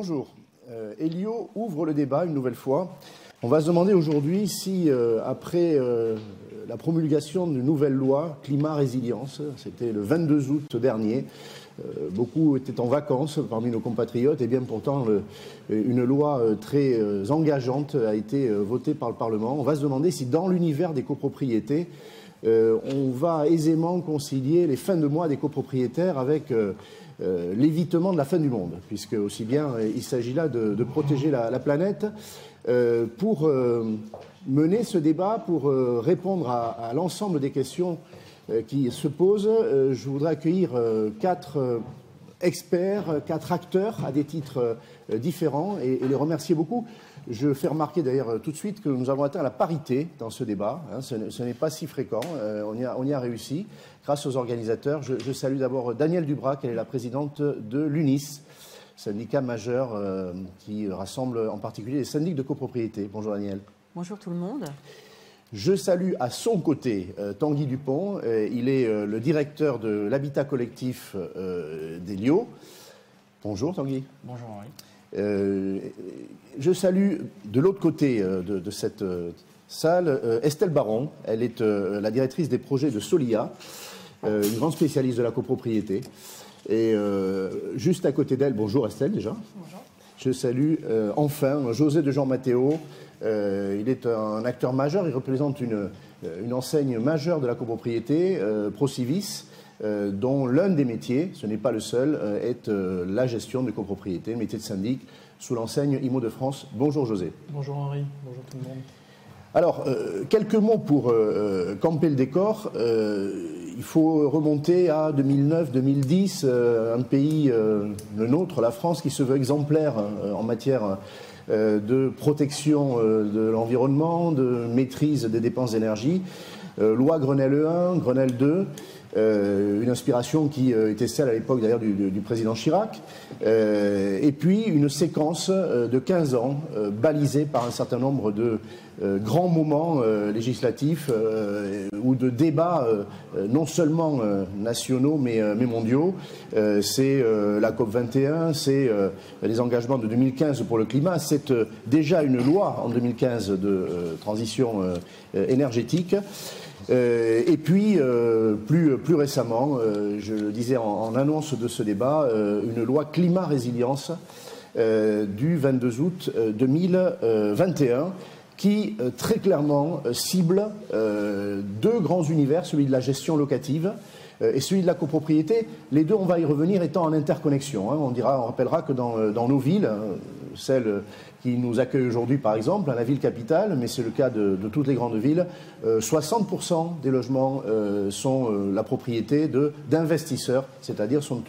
Bonjour. Euh, Elio ouvre le débat une nouvelle fois. On va se demander aujourd'hui si, euh, après euh, la promulgation d'une nouvelle loi climat-résilience, c'était le 22 août dernier, beaucoup étaient en vacances parmi nos compatriotes, et bien pourtant une loi très engageante a été votée par le Parlement. On va se demander si dans l'univers des copropriétés, on va aisément concilier les fins de mois des copropriétaires avec euh, l'évitement de la fin du monde, puisque aussi bien euh, il s'agit là de, protéger la, planète euh, pour mener ce débat, pour répondre à, l'ensemble des questions qui se posent. je voudrais accueillir quatre experts, quatre acteurs à des titres différents et, les remercier beaucoup. Je fais remarquer d'ailleurs tout de suite que nous avons atteint la parité dans ce débat. Hein. ce n'est pas si fréquent. on, y a, on, y a, réussi grâce aux organisateurs. Je, salue d'abord Danielle Dubrac, elle est la présidente de l'UNIS, syndicat majeur euh, qui rassemble en particulier les syndics de copropriété. Bonjour Danielle. Bonjour tout le monde. Je salue à son côté euh, Tanguy Dupont. Euh, il est le directeur de l'habitat collectif d'Elio. Bonjour Tanguy. Bonjour Henri. Je salue de l'autre côté de, cette salle Estelle Baron. Elle est la directrice des projets de Solia. Euh, une grande spécialiste de la copropriété. Et euh, juste à côté d'elle, bonjour Estelle déjà. Bonjour. Je salue euh, enfin José de Jean Matteo. il est un acteur majeur, il représente une, une enseigne majeure de la copropriété, Procivis, dont l'un des métiers, ce n'est pas le seul, est la gestion de copropriété, le métier de syndic, sous l'enseigne IMO de France. Bonjour José. Bonjour Henri, bonjour tout le monde. Alors, quelques mots pour camper le décor il faut remonter à 2009-2010, euh, un pays, euh, le nôtre, la France, qui se veut exemplaire euh, en matière de protection de l'environnement, de maîtrise des dépenses d'énergie. loi Grenelle 1, Grenelle 2, une inspiration qui était celle à l'époque d'ailleurs du, président Chirac, et puis une séquence de 15 ans balisée par un certain nombre de euh, grands moments euh, législatifs euh, ou de débats non seulement nationaux mais, mais mondiaux. c'est la COP 21, c'est les engagements de 2015 pour le climat, c'est déjà une loi en 2015 de transition énergétique. Et puis, plus, plus récemment, je le disais en, annonce de ce débat, une loi climat-résilience du 22 août 2021 qui euh, très clairement euh, cible euh, deux grands univers, celui de la gestion locative et celui de la copropriété. Les deux, on va y revenir, étant en interconnexion. Hein. On, rappellera que dans nos villes, celles qui nous accueille aujourd'hui, par exemple, à la ville capitale, mais c'est le cas de, toutes les grandes villes, 60% euh, des logements euh, sont euh, la propriété d'investisseurs, c'est-à-dire sont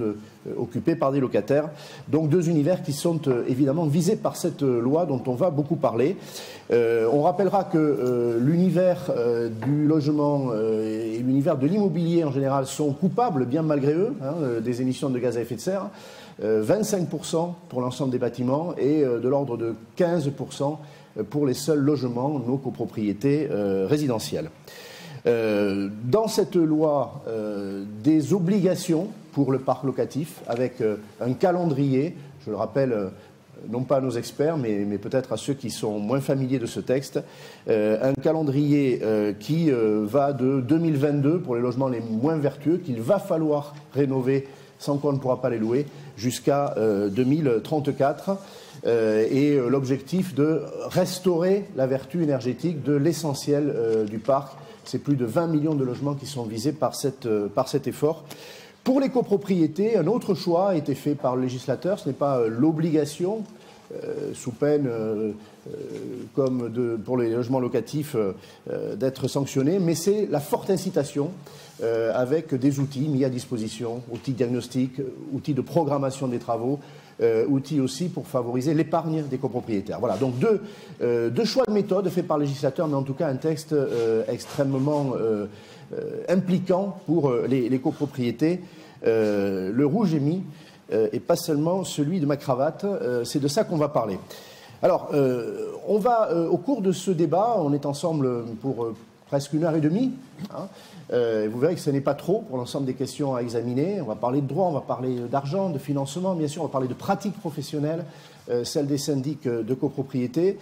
occupés par des locataires. Donc deux univers qui sont évidemment visés par cette loi dont on va beaucoup parler. on rappellera que l'univers du logement et l'univers de l'immobilier en général sont coupables, bien malgré eux, hein, des émissions de gaz à effet de serre. 25% pour l'ensemble des bâtiments et de l'ordre de 15% pour les seuls logements, nos copropriétés euh, résidentielles. Euh, dans cette loi, euh, des obligations pour le parc locatif avec un calendrier, je le rappelle, non pas à nos experts, mais, mais peut-être à ceux qui sont moins familiers de ce texte, un calendrier qui va de 2022 pour les logements les moins vertueux, qu'il va falloir rénover sans qu'on ne pourra pas les louer, jusqu'à 2034. Euh, et euh, l'objectif de restaurer la vertu énergétique de l'essentiel euh, du parc. C'est plus de 20 millions de logements qui sont visés par, cet effort. Pour les copropriétés, un autre choix a été fait par le législateur. Ce n'est pas l'obligation, sous peine, comme pour les logements locatifs, d'être sanctionné, mais c'est la forte incitation avec des outils mis à disposition, outils diagnostiques, outils de programmation des travaux, euh, outil aussi pour favoriser l'épargne des copropriétaires. Voilà, donc deux, euh, deux, choix de méthode faits par le législateur, mais en tout cas un texte euh, extrêmement impliquant pour les, les copropriétés. le rouge est mis, et pas seulement celui de ma cravate, c'est de ça qu'on va parler. Alors, on va, au cours de ce débat, on est ensemble pour presque une heure et demie. Hein, euh, vous verrez que ce n'est pas trop pour l'ensemble des questions à examiner. On va parler de droit, on va parler d'argent, de financement, bien sûr, on va parler de pratiques professionnelles, celle des syndics de copropriété.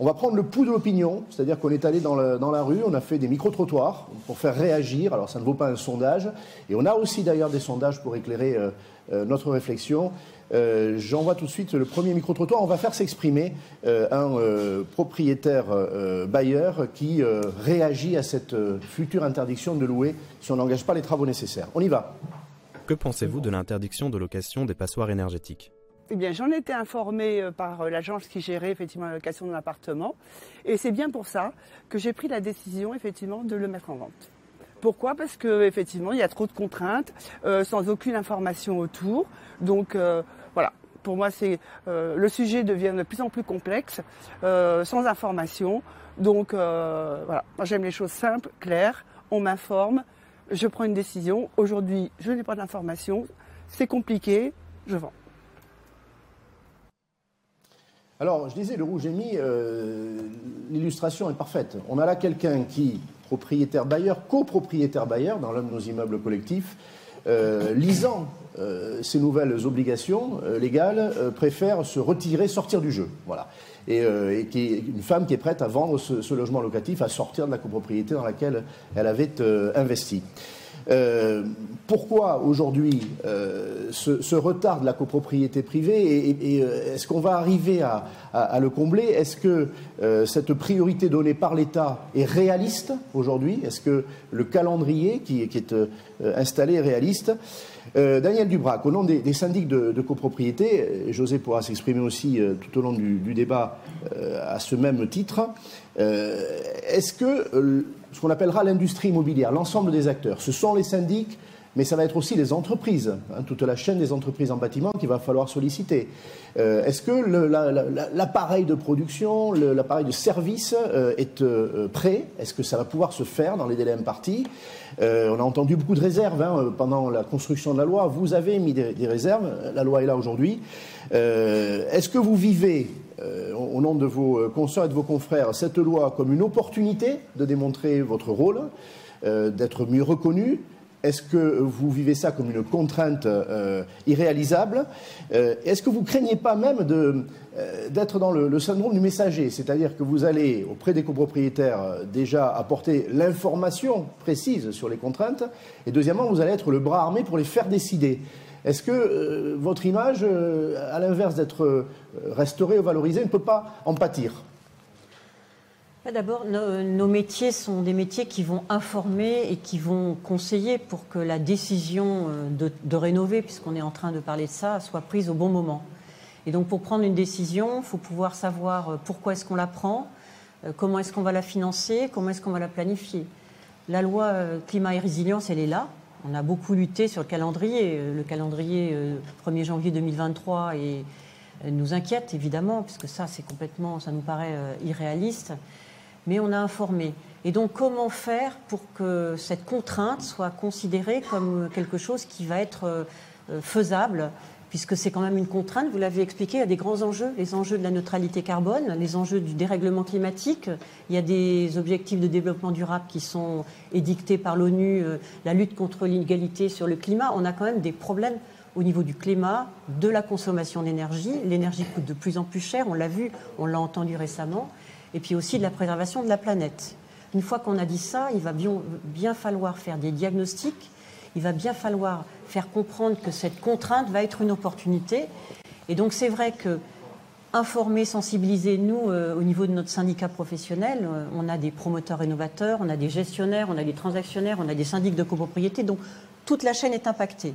On va prendre le pouls de l'opinion, c'est-à-dire qu'on est allé dans, la rue, on a fait des micro-trottoirs pour faire réagir. Alors ça ne vaut pas un sondage. Et on a aussi d'ailleurs des sondages pour éclairer euh, euh, notre réflexion. Euh, j'envoie tout de suite le premier micro-trottoir. On va faire s'exprimer un propriétaire bailleur qui réagit à cette future interdiction de louer si on n'engage pas les travaux nécessaires. On y va. Que pensez-vous de l'interdiction de location des passoires énergétiques? Eh bien, j'en étais informée euh, par euh, l'agence qui gérait effectivement la location de l'appartement. Et c'est bien pour ça que j'ai pris la décision effectivement de le mettre en vente. Pourquoi? Parce que effectivement, il y a trop de contraintes, euh, sans aucune information autour. Donc pour moi, c'est le sujet devient de plus en plus complexe, sans information. Donc voilà, moi j'aime les choses simples, claires. On m'informe, je prends une décision. Aujourd'hui, je n'ai pas d'information, c'est compliqué, je vends. Alors, je disais, le rouge et mis, euh, l'illustration est parfaite. On a là quelqu'un qui, propriétaire bailleur, copropriétaire bailleur dans l'un de nos immeubles collectifs, euh, lisant euh, ces nouvelles obligations légales, préfère se retirer, sortir du jeu. Voilà. Et, une femme qui est prête à vendre ce, logement locatif, à sortir de la copropriété dans laquelle elle avait investi. Euh, pourquoi aujourd'hui euh, ce, retard de la copropriété privée euh, est-ce qu'on va arriver à, le combler? Est-ce que cette priorité donnée par l'État est réaliste aujourd'hui? Est-ce que le calendrier qui, est installé est réaliste? Daniel Dubrac, au nom des, syndics de, copropriété, José pourra s'exprimer aussi tout au long du, du débat à ce même titre. Est-ce que ce qu'on appellera l'industrie immobilière, l'ensemble des acteurs. Ce sont les syndics, mais ça va être aussi les entreprises, hein, toute la chaîne des entreprises en bâtiment qu'il va falloir solliciter. Euh, est-ce que l'appareil de production, l'appareil de service euh, est euh, prêt? Est-ce que ça va pouvoir se faire dans les délais impartis? On a entendu beaucoup de réserves hein, pendant la construction de la loi. Vous avez mis des, des réserves, la loi est là aujourd'hui. Est-ce que vous vivez au nom de vos consoeurs et de vos confrères, cette loi comme une opportunité de démontrer votre rôle, d'être mieux reconnu? Est-ce que vous vivez ça comme une contrainte irréalisable? Est-ce que vous craignez pas même d'être dans le, syndrome du messager, c'est-à-dire que vous allez auprès des copropriétaires déjà apporter l'information précise sur les contraintes, et deuxièmement, vous allez être le bras armé pour les faire décider. Est-ce que euh, votre image, euh, à l'inverse d'être euh, restaurée ou valorisée, ne peut pas en pâtir? D'abord, nos, métiers sont des métiers qui vont informer et qui vont conseiller pour que la décision de, rénover, puisqu'on est en train de parler de ça, soit prise au bon moment. Et donc, pour prendre une décision, il faut pouvoir savoir pourquoi est-ce qu'on la prend, comment est-ce qu'on va la financer, comment est-ce qu'on va la planifier. La loi climat et résilience, elle est là. On a beaucoup lutté sur le calendrier. Le calendrier 1er euh, janvier 2023 et euh, nous inquiète évidemment, puisque ça, c'est complètement, ça nous paraît euh, irréaliste. Mais on a informé. Et donc, comment faire pour que cette contrainte soit considérée comme quelque chose qui va être faisable puisque c'est quand même une contrainte, vous l'avez expliqué, il y a des grands enjeux, les enjeux de la neutralité carbone, les enjeux du dérèglement climatique, il y a des objectifs de développement durable qui sont édictés par l'ONU, euh, la lutte contre l'inégalité sur le climat, on a quand même des problèmes au niveau du climat, de la consommation d'énergie, l'énergie coûte de plus en plus cher, on l'a vu, on l'a entendu récemment, et puis aussi de la préservation de la planète. Une fois qu'on a dit ça, il va bien, falloir faire des diagnostics il va bien falloir faire comprendre que cette contrainte va être une opportunité. Et donc c'est vrai que informer, sensibiliser, nous, euh, au niveau de notre syndicat professionnel, euh, on a des promoteurs rénovateurs, on a des gestionnaires, on a des transactionnaires, on a des syndics de copropriété, donc toute la chaîne est impactée.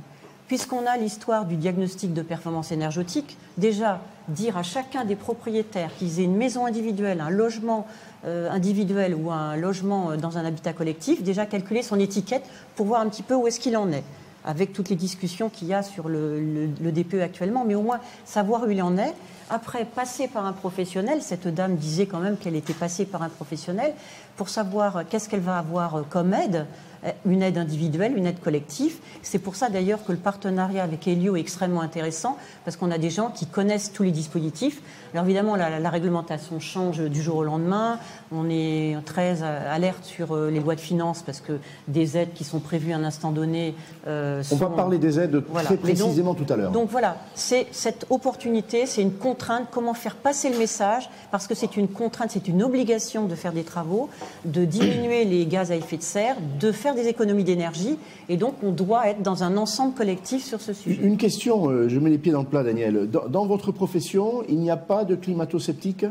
Puisqu'on a l'histoire du diagnostic de performance énergétique, déjà dire à chacun des propriétaires qu'ils aient une maison individuelle, un logement euh, individuel ou un logement euh, dans un habitat collectif, déjà calculer son étiquette pour voir un petit peu où est-ce qu'il en est, avec toutes les discussions qu'il y a sur le, DPE actuellement, mais au moins savoir où il en est. Après, passer par un professionnel, cette dame disait quand même qu'elle était passée par un professionnel, pour savoir qu'est-ce qu'elle va avoir comme aide, euh, une aide individuelle, une aide collective. C'est pour ça d'ailleurs que le partenariat avec Helio est extrêmement intéressant, parce qu'on a des gens qui connaissent tous les dispositifs. Alors évidemment, la, réglementation change du jour au lendemain. On est très alerte sur euh, les lois de finances, parce que des aides qui sont prévues à un instant donné. Euh, On va parler des aides très précisément tout à l'heure. Donc voilà, c'est cette opportunité, c'est une contrainte, comment faire passer le message, parce que c'est une contrainte, c'est une obligation de faire des travaux, de diminuer les gaz à effet de serre, de faire des économies d'énergie, et donc on doit être dans un ensemble collectif sur ce sujet. Une question, euh, je mets les pieds dans le plat, Daniel. Dans, votre profession, il n'y a pas de climato-sceptique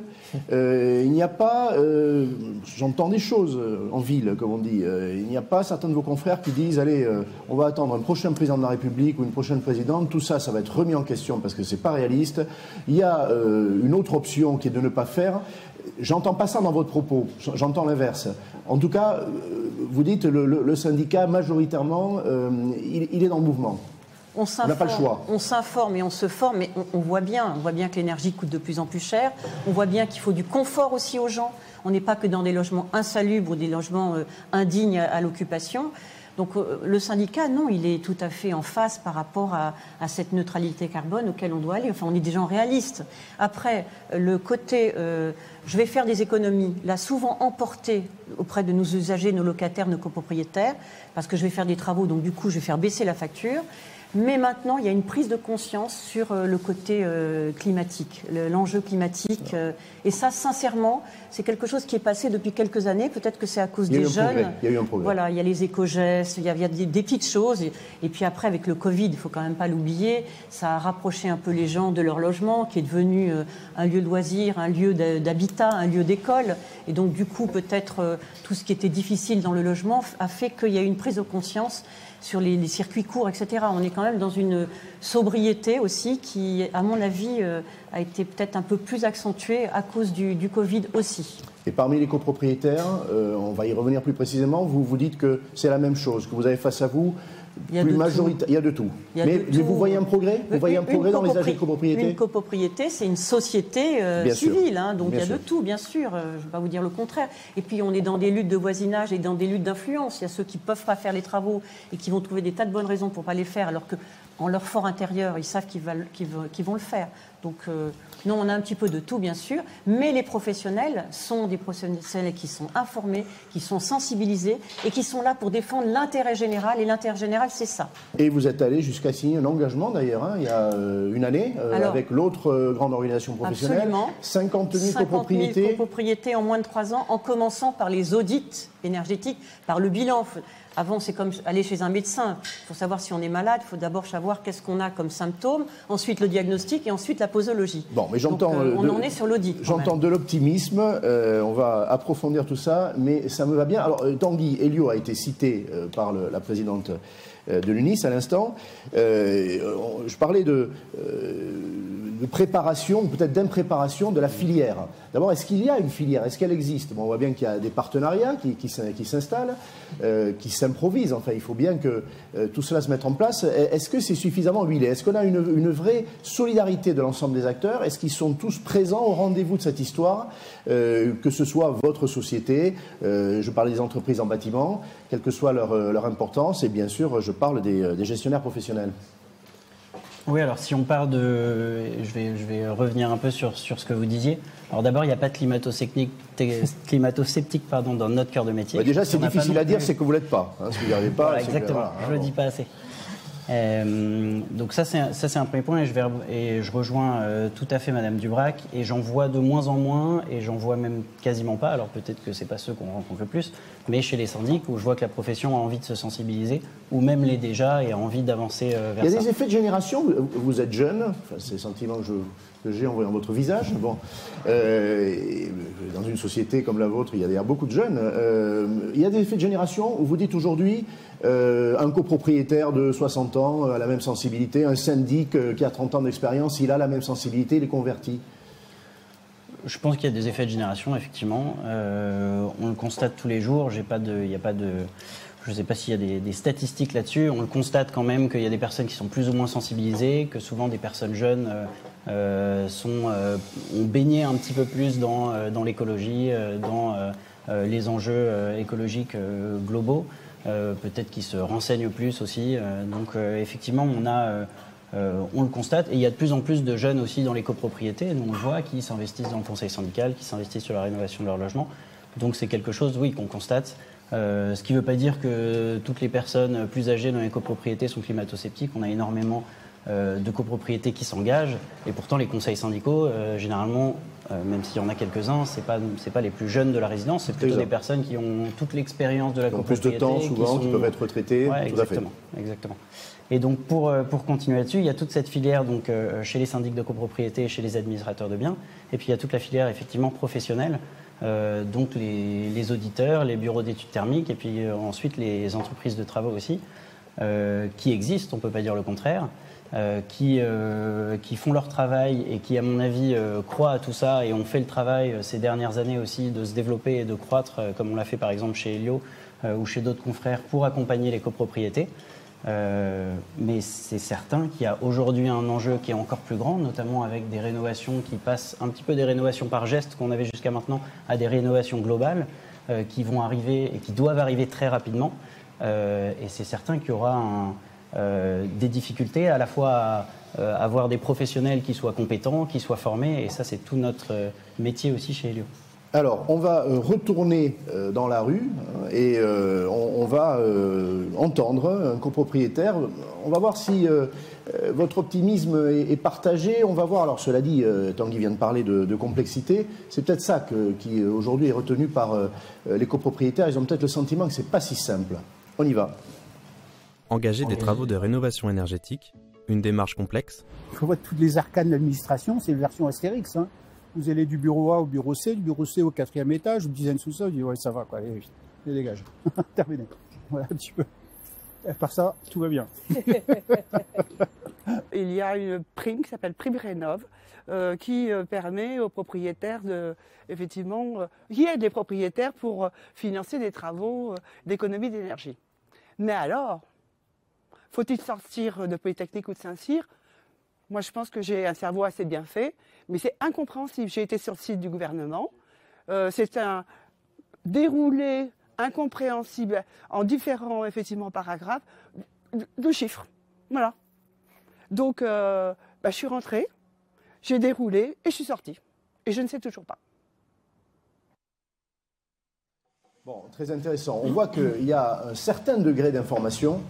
euh, Il n'y a pas, euh, j'entends des choses en ville, comme on dit, il n'y a pas certains de vos confrères qui disent, allez, on va attendre un prochain président de la République ou une prochaine présidente, tout ça, ça va être remis en question parce que c'est pas réaliste. Il y a une autre option qui est de ne pas faire. J'entends pas ça dans votre propos, j'entends l'inverse. En tout cas, vous dites le, le, syndicat majoritairement, il, est dans le mouvement. On n'a pas le choix. On s'informe et on se forme, mais on, voit bien, on voit bien que l'énergie coûte de plus en plus cher. On voit bien qu'il faut du confort aussi aux gens. On n'est pas que dans des logements insalubres ou des logements euh, indignes à l'occupation. Donc euh, le syndicat, non, il est tout à fait en face par rapport à, cette neutralité carbone auquel on doit aller. Enfin, on est des gens réalistes. Après, le côté, euh, je vais faire des économies, l'a souvent emporté auprès de nos usagers, nos locataires, nos copropriétaires, parce que je vais faire des travaux, donc du coup, je vais faire baisser la facture. Mais maintenant, il y a une prise de conscience sur euh, le côté euh, climatique, l'enjeu climatique. Euh, et ça, sincèrement, c'est quelque chose qui est passé depuis quelques années. Peut-être que c'est à cause des jeunes. Il y a eu un progrès. Voilà, il y a les éco-gestes, il y a, des, petites choses. Et, puis après, avec le Covid, il faut quand même pas l'oublier, ça a rapproché un peu les gens de leur logement, qui est devenu un lieu de loisir, un lieu d'habitat, un lieu d'école. Et donc, du coup, peut-être tout ce qui était difficile dans le logement a fait qu'il y a eu une prise de conscience sur les, circuits courts, etc. On est quand même dans une sobriété aussi qui, à mon avis, euh, a été peut-être un peu plus accentuée à cause du, Covid aussi. Et parmi les copropriétaires, euh, on va y revenir plus précisément, vous vous dites que c'est la même chose, que vous avez face à vous il y a, de tout. Il y a de tout. mais, vous voyez un progrès Vous voyez un progrès dans les âges de copropriété Une copropriété, c'est une société euh, civile, hein, donc il y a de tout, bien sûr. Euh, je ne vais pas vous dire le contraire. Et puis on est dans des luttes de voisinage et dans des luttes d'influence. Il y a ceux qui ne peuvent pas faire les travaux et qui vont trouver des tas de bonnes raisons pour ne pas les faire, alors que en leur fort intérieur, ils savent qu'ils vont le faire. Donc, euh, non, on a un petit peu de tout, bien sûr, mais les professionnels sont des professionnels qui sont informés, qui sont sensibilisés et qui sont là pour défendre l'intérêt général. Et l'intérêt général, c'est ça. Et vous êtes allé jusqu'à signer un engagement, d'ailleurs, hein, il y a euh, une année, euh, avec l'autre grande organisation professionnelle. Absolument. 50 000 copropriétés. 000 copropriétés en moins de trois ans, en commençant par les audits énergétiques, par le bilan. Avant, c'est comme aller chez un médecin. Pour savoir si on est malade, il faut d'abord savoir qu'est-ce qu'on a comme symptômes, ensuite le diagnostic et ensuite la posologie. Bon, mais j'entends. Euh, on en est sur l'audit. J'entends de l'optimisme. Euh, on va approfondir tout ça, mais ça me va bien. Alors, euh, Tanguy Elio a été cité par la présidente de l'UNIS à l'instant. je parlais de de préparation, peut-être d'impréparation de la filière. D'abord, est-ce qu'il y a une filière? Est-ce qu'elle existe? Bon, On voit bien qu'il y a des partenariats qui, s'installent, euh, qui s'improvisent. Enfin, il faut bien que euh, tout cela se mette en place. Est-ce que c'est suffisamment huilé? Est-ce qu'on a une, vraie solidarité de l'ensemble des acteurs? Est-ce qu'ils sont tous présents au rendez-vous de cette histoire? Euh, Que ce soit votre société, je parle des entreprises en bâtiment, quelle que soit leur, importance, et bien sûr, je parle des gestionnaires professionnels. Oui, alors si on part de. Je vais, je vais revenir un peu sur, sur ce que vous disiez. Alors d'abord, il n'y a pas de climato-sceptique pardon, dans notre cœur de métier. Bah, déjà, c'est difficile à dire, c'est que vous ne l'êtes pas. Hein, vous n'y pas. exactement, je ne le dis pas assez. Euh, donc ça c'est un premier point et je vais et je rejoins euh, tout à fait Madame Dubrac et j'en vois de moins en moins et j'en vois même quasiment pas. Alors peut-être que c'est pas ceux qu'on rencontre le plus, mais chez les syndics où je vois que la profession a envie de se sensibiliser ou même les déjà et a envie d'avancer vers ça. Il y a des effets de génération. Vous êtes jeune, enfin, c'est le sentiment que je que j'ai en voyant votre visage. Bon, euh, dans une société comme la vôtre, il y a d'ailleurs beaucoup de jeunes. Euh, il y a des effets de génération où vous dites aujourd'hui, euh, un copropriétaire de 60 ans a la même sensibilité, un syndic qui a 30 ans d'expérience, il a la même sensibilité, il est converti. Je pense qu'il y a des effets de génération, effectivement. on le constate tous les jours. J'ai pas de, a pas de je ne sais pas s'il y a des, statistiques là-dessus. On le constate quand même qu'il y a des personnes qui sont plus ou moins sensibilisées, que souvent des personnes jeunes sont, euh, ont baigné un petit peu plus dans, dans l'écologie, dans les enjeux écologiques globaux. Peut-être qu'ils se renseignent plus aussi. donc effectivement, on a... on le constate. Et il y a de plus en plus de jeunes aussi dans les copropriétés, on le voit, qui s'investissent dans le conseil syndical, qui s'investissent sur la rénovation de leur logement. Donc c'est quelque chose, oui, qu'on constate. Euh, ce qui ne veut pas dire que toutes les personnes plus âgées dans les copropriétés sont climato-sceptiques. On a énormément de copropriété qui s'engagent. Et pourtant, les conseils syndicaux, généralement, même s'il y en a quelques-uns, ce pas c'est pas les plus jeunes de la résidence, c'est plutôt des personnes qui ont toute l'expérience de la copropriété. plus de temps, souvent, qui, peuvent être retraités. exactement, exactement. Et donc, pour, pour continuer là-dessus, il y a toute cette filière donc, chez les syndics de copropriété et chez les administrateurs de biens. Et puis, il y a toute la filière, effectivement, professionnelle. Euh, donc les, auditeurs, les bureaux d'études thermiques et puis euh, ensuite les entreprises de travaux aussi, euh, qui existent, on ne peut pas dire le contraire, qui, qui font leur travail et qui, à mon avis, croient à tout ça et ont fait le travail ces dernières années aussi de se développer et de croître, comme on l'a fait par exemple chez Helio ou chez d'autres confrères, pour accompagner les copropriétés. Euh, mais c'est certain qu'il y a aujourd'hui un enjeu qui est encore plus grand, notamment avec des rénovations qui passent un petit peu des rénovations par geste qu'on avait jusqu'à maintenant à des rénovations globales euh, qui vont arriver et qui doivent arriver très rapidement. Euh, et c'est certain qu'il y aura des difficultés à la fois à avoir des professionnels qui soient compétents, qui soient formés, et ça c'est tout notre métier aussi chez Helio. Alors, on va euh, retourner euh, dans la rue euh, et on, va entendre un copropriétaire. On va voir si votre optimisme est, partagé. On va voir, alors cela dit, Tanguy vient de parler de, complexité, c'est peut-être ça qui aujourd'hui est retenu par les copropriétaires. Ils ont peut-être le sentiment que ce n'est pas si simple. On y va. Engager des travaux de rénovation énergétique, une démarche complexe. Faut voir toutes les arcanes de l'administration, c'est une version Astérix. Hein. Vous allez du bureau A au bureau C, du bureau C au quatrième étage, au dizaine sous-sol, vous ouais, ça va, quoi, allez, dégage. Terminé. Voilà, un petit peu. Et par ça, tout va bien. Il y a une prime qui s'appelle Prime Rénov, euh, qui euh, permet aux propriétaires de, effectivement, euh, qui aide les propriétaires pour financer des travaux d'économie d'énergie. Mais alors, faut-il sortir de Polytechnique ou de Saint-Cyr? Moi, je pense que j'ai un cerveau assez bien fait, mais c'est incompréhensible. J'ai été sur le site du gouvernement. Euh, c'est un déroulé incompréhensible en différents effectivement paragraphes de, chiffres. Voilà. Donc, euh, bah, je suis rentrée, j'ai déroulé et je suis sortie. Et je ne sais toujours pas. Bon, très intéressant. On voit qu'il y a un certain degré d'information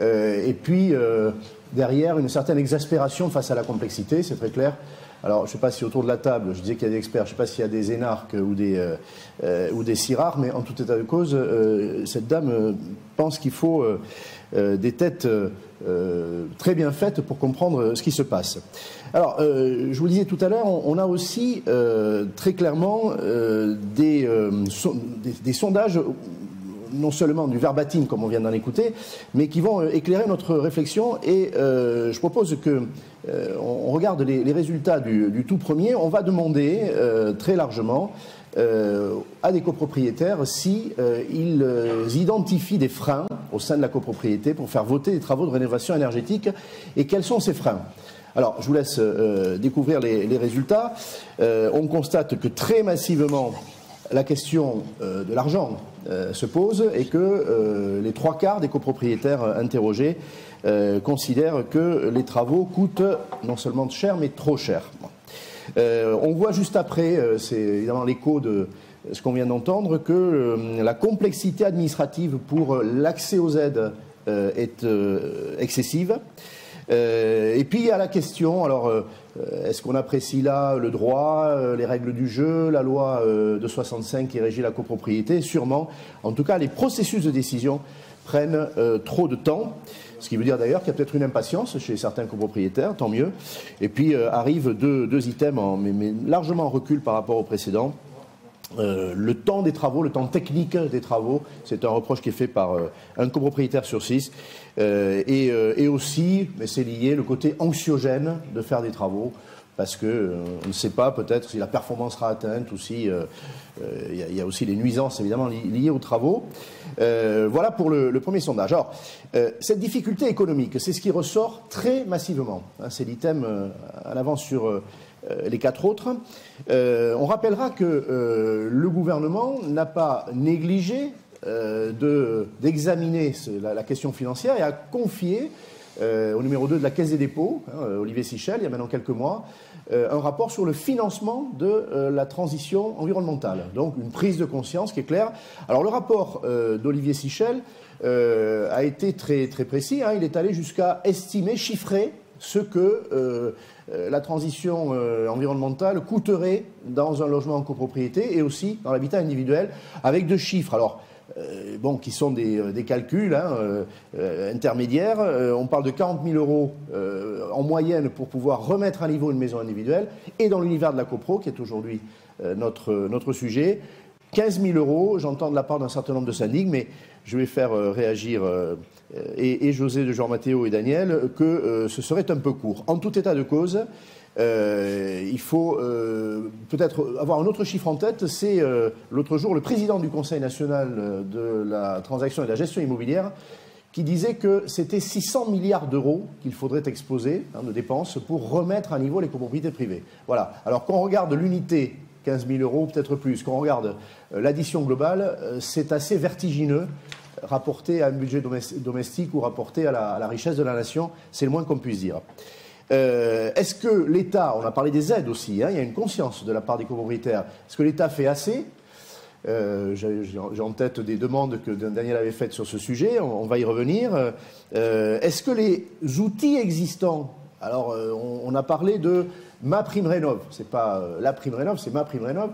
et puis, euh, derrière, une certaine exaspération face à la complexité, c'est très clair. Alors, je ne sais pas si autour de la table, je disais qu'il y a des experts, je ne sais pas s'il y a des énarques ou des, euh, ou des mais en tout état de cause, cette dame pense qu'il faut des têtes très bien faites pour comprendre ce qui se passe. Alors, je vous le disais tout à l'heure, on, a aussi très clairement des, des, sondages non seulement du verbatim comme on vient d'en écouter, mais qui vont euh, éclairer notre réflexion. Et euh, je propose que euh, on regarde les, résultats du, tout premier. On va demander très largement à des copropriétaires si ils identifient des freins au sein de la copropriété pour faire voter des travaux de rénovation énergétique et quels sont ces freins? Alors, je vous laisse découvrir les résultats. on constate que très massivement, la question de l'argent se pose et que euh, les trois quarts des copropriétaires interrogés considèrent que les travaux coûtent non seulement cher, mais trop cher. on voit juste après, c'est évidemment l'écho de ce qu'on vient d'entendre, que la complexité administrative pour l'accès aux aides est excessive. Et puis il y a la question, alors euh, est-ce qu'on apprécie là le droit, euh, les règles du jeu, la loi euh, de 65 qui régit la copropriété? Sûrement. En tout cas, les processus de décision prennent trop de temps. Ce qui veut dire d'ailleurs qu'il y a peut-être une impatience chez certains copropriétaires, tant mieux. Et puis arrivent deux, items, largement en recul par rapport au précédent. le temps des travaux, le temps technique des travaux, c'est un reproche qui est fait par un copropriétaire sur six. Euh, euh, et, aussi, mais c'est lié, le côté anxiogène de faire des travaux, parce qu'on euh, ne sait pas peut-être si la performance sera atteinte ou si il y, a aussi les nuisances évidemment liées aux travaux. voilà pour le, premier sondage. Alors, cette difficulté économique, c'est ce qui ressort très massivement. Hein, c'est l'item à l'avance sur les quatre autres. on rappellera que le gouvernement n'a pas négligé euh, d'examiner la, question financière et a confié euh, au numéro 2 de la Caisse des dépôts, hein, Olivier Sichel, il y a maintenant quelques mois, euh, un rapport sur le financement de la transition environnementale. Donc une prise de conscience qui est claire. Alors le rapport d'Olivier Sichel a été très, très précis. Hein. il est allé jusqu'à estimer, chiffrer ce que euh, euh, la transition euh, environnementale coûterait dans un logement en copropriété et aussi dans l'habitat individuel, avec deux chiffres. Alors, bon, qui sont des, des calculs hein, intermédiaires. on parle de 40 000 euros en moyenne pour pouvoir remettre à niveau une maison individuelle. Et dans l'univers de la copro, qui est aujourd'hui notre, notre sujet, 15 000 euros, j'entends de la part d'un certain nombre de syndics, mais je vais faire réagir et, José de Jean Mathéo et Daniel que euh, ce serait un peu court. En tout état de cause, euh, il faut euh, peut-être avoir un autre chiffre en tête. C'est l'autre jour le président du Conseil national de la transaction et de la gestion immobilière qui disait que c'était 600 milliards d'euros qu'il faudrait exposer hein, de dépenses pour remettre à niveau les copropriétés privées. Voilà. Alors qu'on regarde l'unité, 15 000 euros, peut-être plus, qu'on regarde l'addition globale, c'est assez vertigineux rapporté à un budget domestique ou rapporté à la, richesse de la nation, c'est le moins qu'on puisse dire. Euh, est-ce que l'État, on a parlé des aides aussi, hein, il y a une conscience de la part des copropriétaires, est-ce que l'État fait assez? Euh, J'ai en tête des demandes que Daniel avait faites sur ce sujet, on, va y revenir. Euh, est-ce que les outils existants, alors on, a parlé de ma prime rénov, c'est pas la prime rénov, c'est ma prime rénov.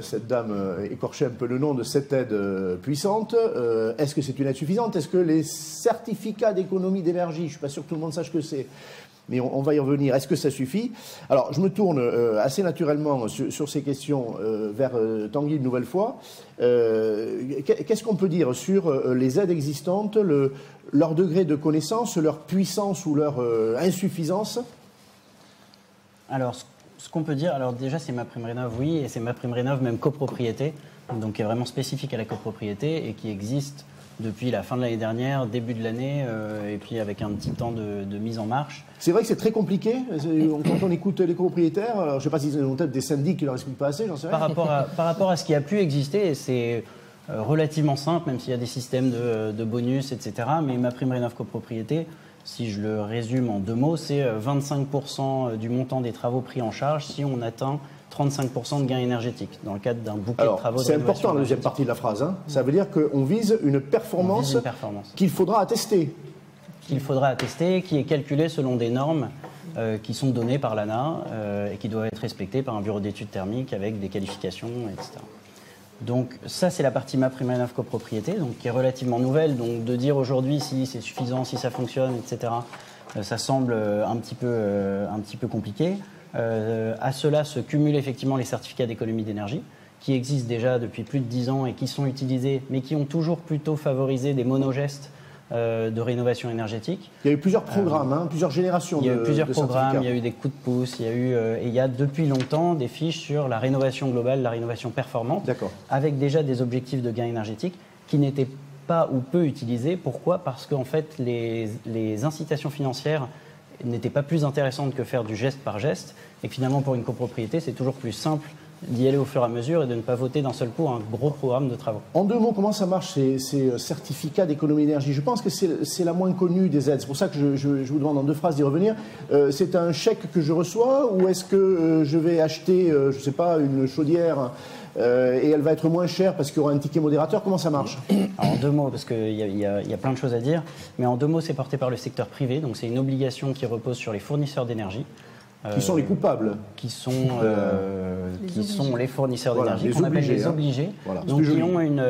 Cette dame écorchait un peu le nom de cette aide puissante. Est-ce que c'est une aide suffisante? Est-ce que les certificats d'économie d'énergie, je ne suis pas sûr que tout le monde sache que c'est, mais on, va y revenir. Est-ce que ça suffit? Alors, je me tourne assez naturellement sur, ces questions vers Tanguy une nouvelle fois. Qu'est-ce qu'on peut dire sur les aides existantes, leur degré de connaissance, leur puissance ou leur insuffisance? Alors, ce qu'on peut dire, alors déjà c'est ma prime rénov, oui, et c'est ma prime rénov même copropriété, donc qui est vraiment spécifique à la copropriété et qui existe depuis la fin de l'année dernière, début de l'année, euh, et puis avec un petit temps de, mise en marche. C'est vrai que c'est très compliqué quand on écoute les copropriétaires. je ne sais pas s'ils ont peut-être des syndics qui leur expliquent pas assez, j'en sais rien. Par rapport, à, par rapport à ce qui a pu exister, c'est euh, relativement simple, même s'il y a des systèmes de, de bonus, etc. Mais ma prime rénov copropriété, si je le résume en deux mots, c'est 25% euh, du montant des travaux pris en charge si on atteint 35% de gains énergétiques dans le cadre d'un bouquet de travaux. C'est important la deuxième partie de la phrase. Hein. Ça veut dire qu'on vise une performance, performance. qu'il faudra attester. Qu'il faudra attester, qui est calculée selon des normes euh, qui sont données par l'ANA euh, et qui doivent être respectées par un bureau d'études thermiques avec des qualifications, etc. Donc ça, c'est la partie MaPrimeRénov copropriété, donc qui est relativement nouvelle. Donc de dire aujourd'hui si c'est suffisant, si ça fonctionne, etc., euh, ça semble euh, un petit peu, un petit peu compliqué. À cela se cumulent effectivement les certificats d'économie d'énergie, qui existent déjà depuis plus de 10 ans et qui sont utilisés, mais qui ont toujours plutôt favorisé des monogestes euh, de rénovation énergétique. Il y a eu plusieurs programmes, hein, plusieurs générations. Il y a eu plusieurs programmes, il y a eu des coups de pouce, il y a eu euh, et il y a depuis longtemps des fiches sur la rénovation globale, la rénovation performante, avec déjà des objectifs de gain énergétique qui n'étaient pas ou peu utilisés. Pourquoi? Parce qu'en fait les, les incitations financières n'étaient pas plus intéressantes que faire du geste par geste, et finalement pour une copropriété c'est toujours plus simple d'y aller au fur et à mesure et de ne pas voter d'un seul coup un gros programme de travaux. En deux mots, comment ça marche ces, euh, certificats d'économie d'énergie? Je pense que c'est la moins connue des aides. C'est pour ça que je, vous demande en deux phrases d'y revenir. Euh, c'est un chèque que je reçois ou est-ce que euh, je vais acheter, je ne sais pas, une chaudière et elle va être moins chère parce qu'il y aura un ticket modérateur Comment ça marche En deux mots, parce qu'il y, y, a plein de choses à dire, mais en deux mots, c'est porté par le secteur privé, donc c'est une obligation qui repose sur les fournisseurs d'énergie. Qui sont les coupables Qui sont, euh, les qui sont les fournisseurs d'énergie, qu'on appelle les hein. obligés. Donc, qui ont une,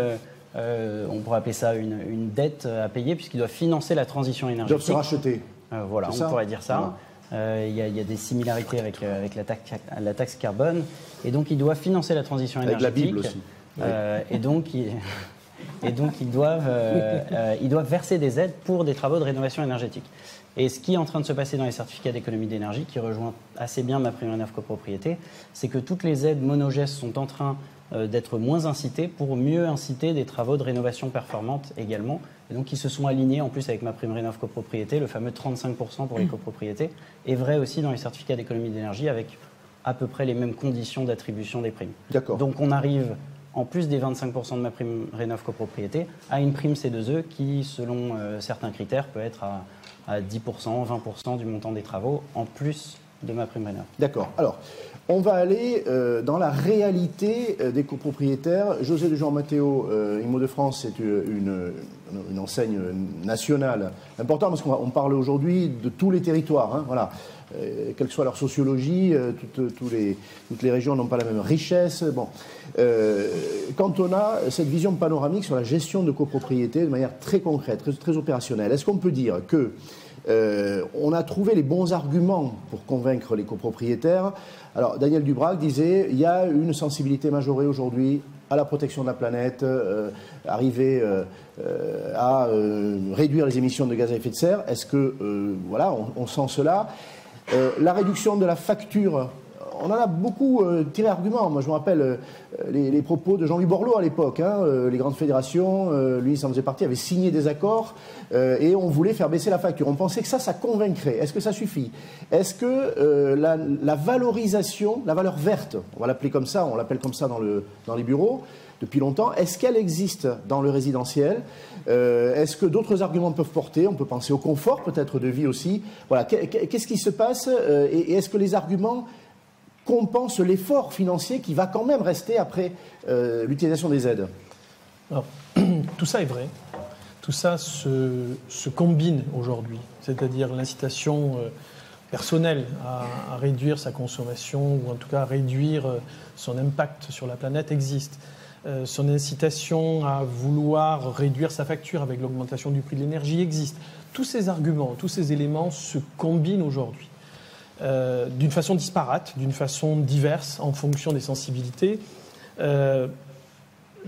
euh, on pourrait appeler ça une, une dette à payer, puisqu'ils doivent financer la transition énergétique. Ils doivent se racheter. Euh, voilà, on pourrait dire ça. Il y, y, a des similarités avec, avec la, taxe, la, taxe, carbone. Et donc, ils doivent financer la transition énergétique. Avec la Bible aussi. et donc, ils, et donc ils, doivent, ils doivent verser des aides pour des travaux de rénovation énergétique. Et ce qui est en train de se passer dans les certificats d'économie d'énergie, qui rejoint assez bien ma prime rénov copropriété, c'est que toutes les aides monogestes sont en train euh, d'être moins incitées pour mieux inciter des travaux de rénovation performante également. Et donc, ils se sont alignés en plus avec ma prime rénov copropriété, le fameux 35% pour les copropriétés, est vrai aussi dans les certificats d'économie d'énergie avec à peu près les mêmes conditions d'attribution des primes. Donc, on arrive en plus des 25% de ma prime rénov copropriété, à une prime C2E qui, selon euh, certains critères, peut être à à 10%, 20% du montant des travaux, en plus de ma prime rénov. D'accord. Alors, on va aller euh, dans la réalité euh, des copropriétaires. José de Jean Matteo, euh, Immo de France, c'est une, une, enseigne nationale importante parce qu'on on parle aujourd'hui de tous les territoires. Hein, voilà. Euh, quelle que soit leur sociologie, euh, toutes, les, régions n'ont pas la même richesse. Euh, quand on a cette vision panoramique sur la gestion de copropriété de manière très concrète, très opérationnelle, est-ce qu'on peut dire que euh, on a trouvé les bons arguments pour convaincre les copropriétaires. Alors, Daniel Dubrac disait il y a une sensibilité majorée aujourd'hui à la protection de la planète, euh, arriver euh, à réduire les émissions de gaz à effet de serre. Est-ce que, voilà, on, sent cela? La réduction de la facture on en a beaucoup euh, tiré argument. Moi, je me rappelle euh, les, propos de Jean-Louis Borloo à l'époque. Hein, euh, les grandes fédérations, lui, il s'en faisait partie, avaient signé des accords et on voulait faire baisser la facture. On pensait que ça, ça convaincrait. Est-ce que ça suffit? Est-ce que la, valorisation, la valeur verte, on va l'appeler comme ça, on l'appelle comme ça dans, le, dans les bureaux, depuis longtemps. Est-ce qu'elle existe dans le résidentiel? Est-ce que d'autres arguments peuvent porter? On peut penser au confort peut-être de vie aussi. Voilà. Qu'est-ce qui se passe Et est-ce que les arguments compense l'effort financier qui va quand même rester après euh, l'utilisation des aides Tout ça est vrai. Tout ça se, combine aujourd'hui. C'est-à-dire l'incitation euh, personnelle à, réduire sa consommation ou en tout cas à réduire euh, son impact sur la planète existe. son incitation à vouloir réduire sa facture avec l'augmentation du prix de l'énergie existe. Tous ces arguments, tous ces éléments se combinent aujourd'hui. Euh, d'une façon disparate, d'une façon diverse en fonction des sensibilités. Euh,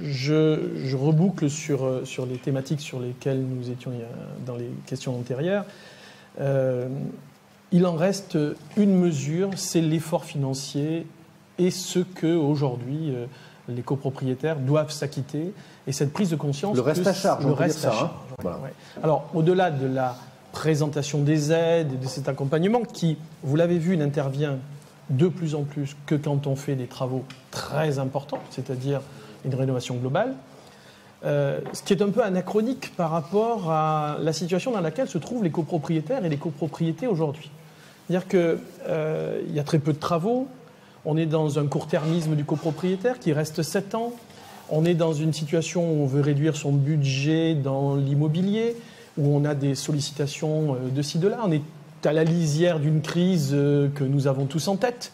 je, reboucle sur, euh, sur les thématiques sur lesquelles nous étions dans les questions antérieures. il en reste une mesure, c'est l'effort financier et ce que aujourd'hui les copropriétaires doivent s'acquitter et cette prise de conscience. Le reste à charge. Le reste à charge. Alors au-delà de la présentation des aides et de cet accompagnement qui, vous l'avez vu, n'intervient de plus en plus que quand on fait des travaux très importants, c'est-à-dire une rénovation globale, euh, ce qui est un peu anachronique par rapport à la situation dans laquelle se trouvent les copropriétaires et les copropriétés aujourd'hui. C'est-à-dire qu'il euh, y a très peu de travaux, on est dans un court-termisme du copropriétaire qui reste 7 ans, on est dans une situation où on veut réduire son budget dans l'immobilier, où on a des sollicitations euh, de ci, de là. On est à la lisière d'une crise euh, que nous avons tous en tête.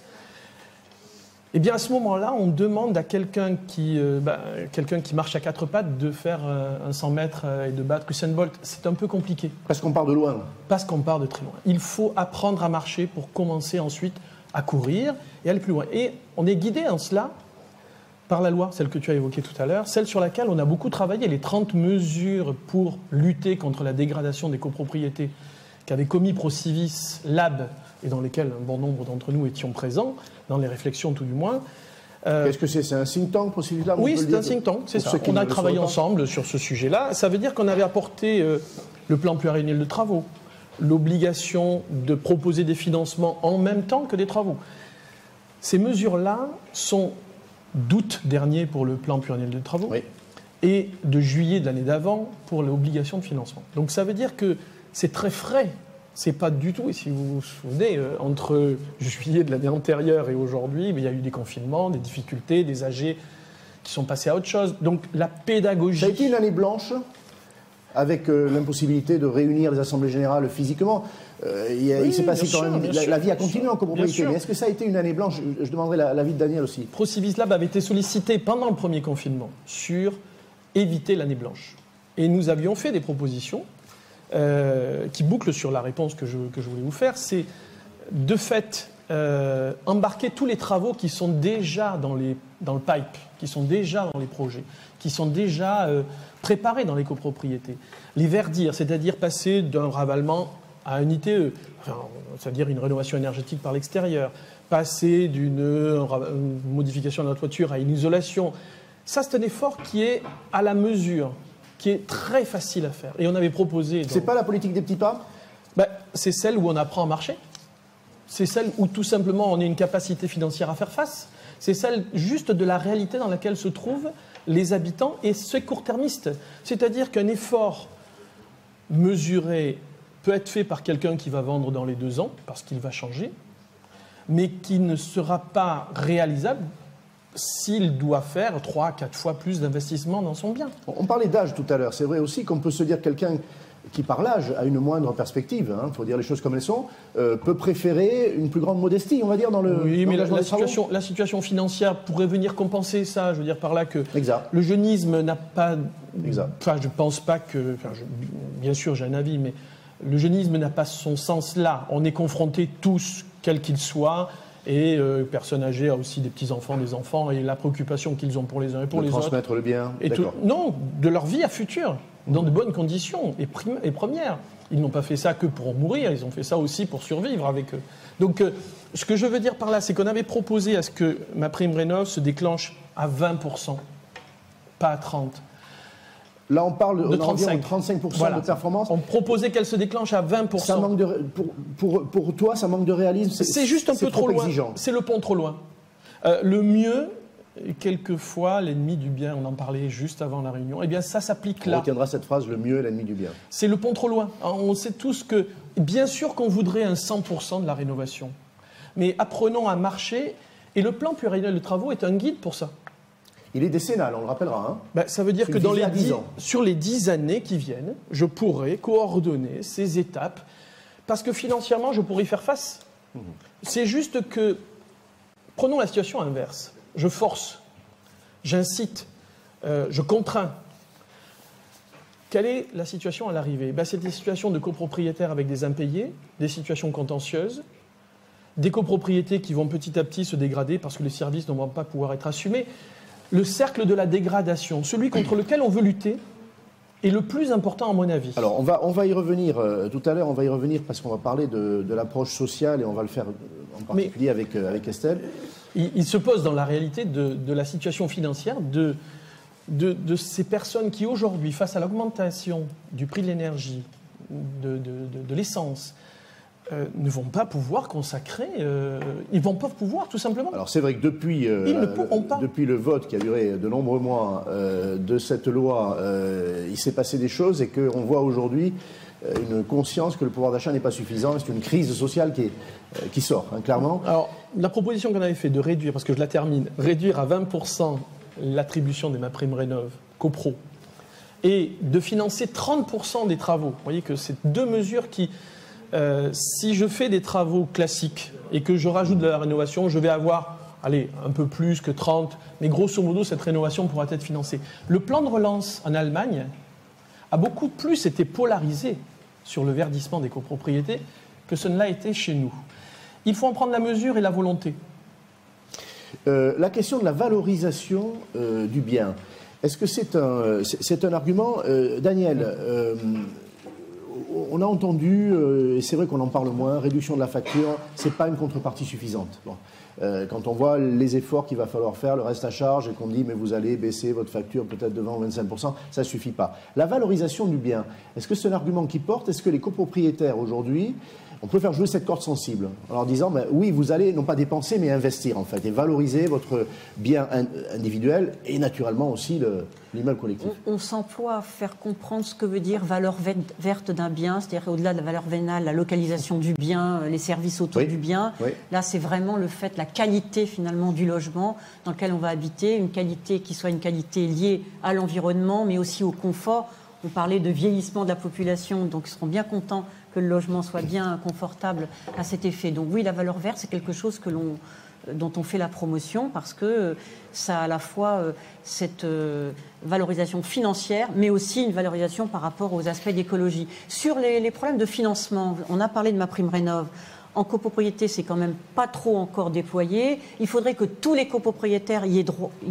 Eh bien, à ce moment-là, on demande à quelqu'un qui, euh, bah, quelqu'un qui marche à quatre pattes de faire un 100 mètres et de battre Usain Bolt. C'est un peu compliqué. Parce qu'on part de loin. Parce qu'on part de très loin. Il faut apprendre à marcher pour commencer ensuite à courir et aller plus loin. Et on est guidé en cela par la loi, celle que tu as évoquée tout à l'heure, celle sur laquelle on a beaucoup travaillé, les 30 mesures pour lutter contre la dégradation des copropriétés qu'avait commis Procivis Lab et dans lesquelles un bon nombre d'entre nous étions présents, dans les réflexions tout du moins. Euh, Qu'est-ce que c'est? C'est un think tank, Procivis Lab Oui, c'est un think tank, c'est ça. On a travaillé ensemble sur ce sujet-là. Ça veut dire qu'on avait apporté euh, le plan pluriannuel de travaux, l'obligation de proposer des financements en même temps que des travaux. Ces mesures-là sont d'août dernier pour le plan pluriannuel de travaux et de juillet de l'année d'avant pour l'obligation de financement. Donc ça veut dire que c'est très frais. C'est pas du tout, et si vous vous souvenez, euh, entre juillet de l'année antérieure et aujourd'hui, il y a eu des confinements, des difficultés, des âgés qui sont passés à autre chose. Donc la pédagogie. Ça a été une année blanche avec euh, l'impossibilité de réunir les assemblées générales physiquement. Euh, il, s'est passé quand même. La, vie a continué en copropriété. Mais est-ce que ça a été une année blanche? Je, demanderai l'avis de Daniel aussi. ProCivis Lab avait été sollicité pendant le premier confinement sur éviter l'année blanche. Et nous avions fait des propositions euh, qui bouclent sur la réponse que je, que je voulais vous faire. C'est de fait euh, embarquer tous les travaux qui sont déjà dans, les, dans le pipe, qui sont déjà dans les projets, qui sont déjà préparés dans les copropriétés. Les verdir, c'est-à-dire passer d'un ravalement à un ITE, c'est-à-dire une rénovation énergétique par l'extérieur, passer d'une modification de la toiture à une isolation. Ça, c'est un effort qui est à la mesure, qui est très facile à faire. Et on avait proposé. C'est pas la politique des petits pas? Ben, C'est celle où on apprend à marcher. C'est celle où tout simplement on a une capacité financière à faire face. C'est celle juste de la réalité dans laquelle se trouvent les habitants et ceux court-termistes. C'est-à-dire qu'un effort mesuré peut être fait par quelqu'un qui va vendre dans les deux ans, parce qu'il va changer. mais qui ne sera pas réalisable s'il doit faire 3 4 fois plus d'investissement dans son bien. On parlait d'âge tout à l'heure. C'est vrai aussi qu'on peut se dire quelqu'un qui, par l'âge, a une moindre perspective, il faut dire les choses comme elles sont, euh, peut préférer une plus grande modestie, on va dire, dans le. Oui, dans mais le- la, situation, la situation financière pourrait venir compenser ça. Je veux dire par là que Exact. le jeunisme n'a pas. Exact. Enfin, je pense pas que. Enfin, je- bien sûr, j'ai un avis, mais le jeunisme n'a pas son sens là. On est confrontés tous, quels qu'ils soient. Et euh, personne âgée a aussi des petits-enfants, des enfants, et la préoccupation qu'ils ont pour les uns et pour de les autres. transmettre le bien. Et tout- D'accord. non, de leur vie à futur, dans de bonnes conditions et, prim- et premières. Ils n'ont pas fait ça que pour mourir, ils ont fait ça aussi pour survivre avec eux. Donc, euh, ce que je veux dire par là, c'est qu'on avait proposé à ce que ma prime rénov se déclenche à 20%, pas à 30%. Là, on parle De on en revient 35. aux 35% Voilà. de performance. On proposait qu'elle se déclenche à 20%. Ça manque de, pour, pour, pour toi, ça manque de réalisme. C'est juste un peu trop loin. exigeant. C'est le pont trop loin. Euh, le mieux, quelquefois, l'ennemi du bien, on en parlait juste avant la réunion, eh bien ça s'applique On là. retiendra cette phrase le mieux est l'ennemi du bien. C'est le pont trop loin. On sait tous que, bien sûr qu'on voudrait un 100% de la rénovation, mais apprenons à marcher, et le plan pluriannuel de travaux est un guide pour ça. Il est décennal, on le rappellera. hein. Ben, ça veut dire que une dans visée les à 10 dix- ans. sur les 10 années qui viennent, je pourrais coordonner ces étapes, parce que financièrement, je pourrais y faire face. Mmh. C'est juste que, prenons la situation inverse. Je force, j'incite, euh, je contrains. Quelle est la situation à l'arrivée? Ben, C'est des situations de copropriétaires avec des impayés, des situations contentieuses, des copropriétés qui vont petit à petit se dégrader parce que les services ne vont pas pouvoir être assumés. Le cercle de la dégradation, celui contre lequel on veut lutter, est le plus important à mon avis. Alors, on va, on va y revenir euh, tout à l'heure, on va y revenir parce qu'on va parler de, de l'approche sociale et on va le faire euh, en particulier avec, euh, avec Estelle. il, il se pose dans la réalité de, de la situation financière de, de, de ces personnes qui aujourd'hui, face à l'augmentation du prix de l'énergie, de l'essence, euh, ne vont pas pouvoir consacrer, euh, ils vont pas pouvoir tout simplement. Alors c'est vrai que depuis, euh, Ils ne pourront pas. depuis le vote qui a duré de nombreux mois euh, de cette loi, il s'est passé des choses et qu'on voit aujourd'hui une conscience que le pouvoir d'achat n'est pas suffisant. C'est une crise sociale qui, est, qui sort, hein, clairement. Alors, la proposition qu'on avait fait de réduire, parce que je la termine, réduire à 20% l'attribution des MaPrimeRénov rénov copro et de financer 30% des travaux. Vous voyez que c'est deux mesures qui, euh, si je fais des travaux classiques et que je rajoute de la rénovation, je vais avoir, allez, un peu plus que 30, mais grosso modo, cette rénovation pourra être financée. Le plan de relance en Allemagne a beaucoup plus été polarisé sur le verdissement des copropriétés que ce ne l'a été chez nous. Il faut en prendre la mesure et la volonté. Euh, la question de la valorisation euh, du bien, est-ce que c'est un, argument Daniel, on a entendu, euh, et c'est vrai qu'on en parle moins, réduction de la facture, c'est pas une contrepartie suffisante. Euh, quand on voit les efforts qu'il va falloir faire, le reste à charge, et qu'on dit mais vous allez baisser votre facture peut-être de 20 ou 25%, ça ne suffit pas. La valorisation du bien, est-ce que c'est un argument qui porte? Est-ce que les copropriétaires aujourd'hui, on peut faire jouer cette corde sensible en leur disant ben, oui, vous allez non pas dépenser mais investir en fait, et valoriser votre bien in- individuel et naturellement aussi le- l'immeuble collectif On, on s'emploie à faire comprendre ce que veut dire valeur ve- verte d'un bien, c'est-à-dire au-delà de la valeur vénale, la localisation du bien, euh, les services autour Oui. du bien. Oui. Là, c'est vraiment le fait, la qualité finalement du logement dans lequel on va habiter, une qualité qui soit une qualité liée à l'environnement, mais aussi au confort. On parlait de vieillissement de la population, donc ils seront bien contents que le logement soit bien confortable à cet effet. Donc oui, la valeur verte, c'est quelque chose que l'on dont on fait la promotion parce que ça a à la fois euh, cette euh, valorisation financière, mais aussi une valorisation par rapport aux aspects d'écologie. Sur les, problèmes de financement, on a parlé de ma prime rénov. En copropriété, c'est quand même pas trop encore déployé. Il faudrait que tous les copropriétaires y aient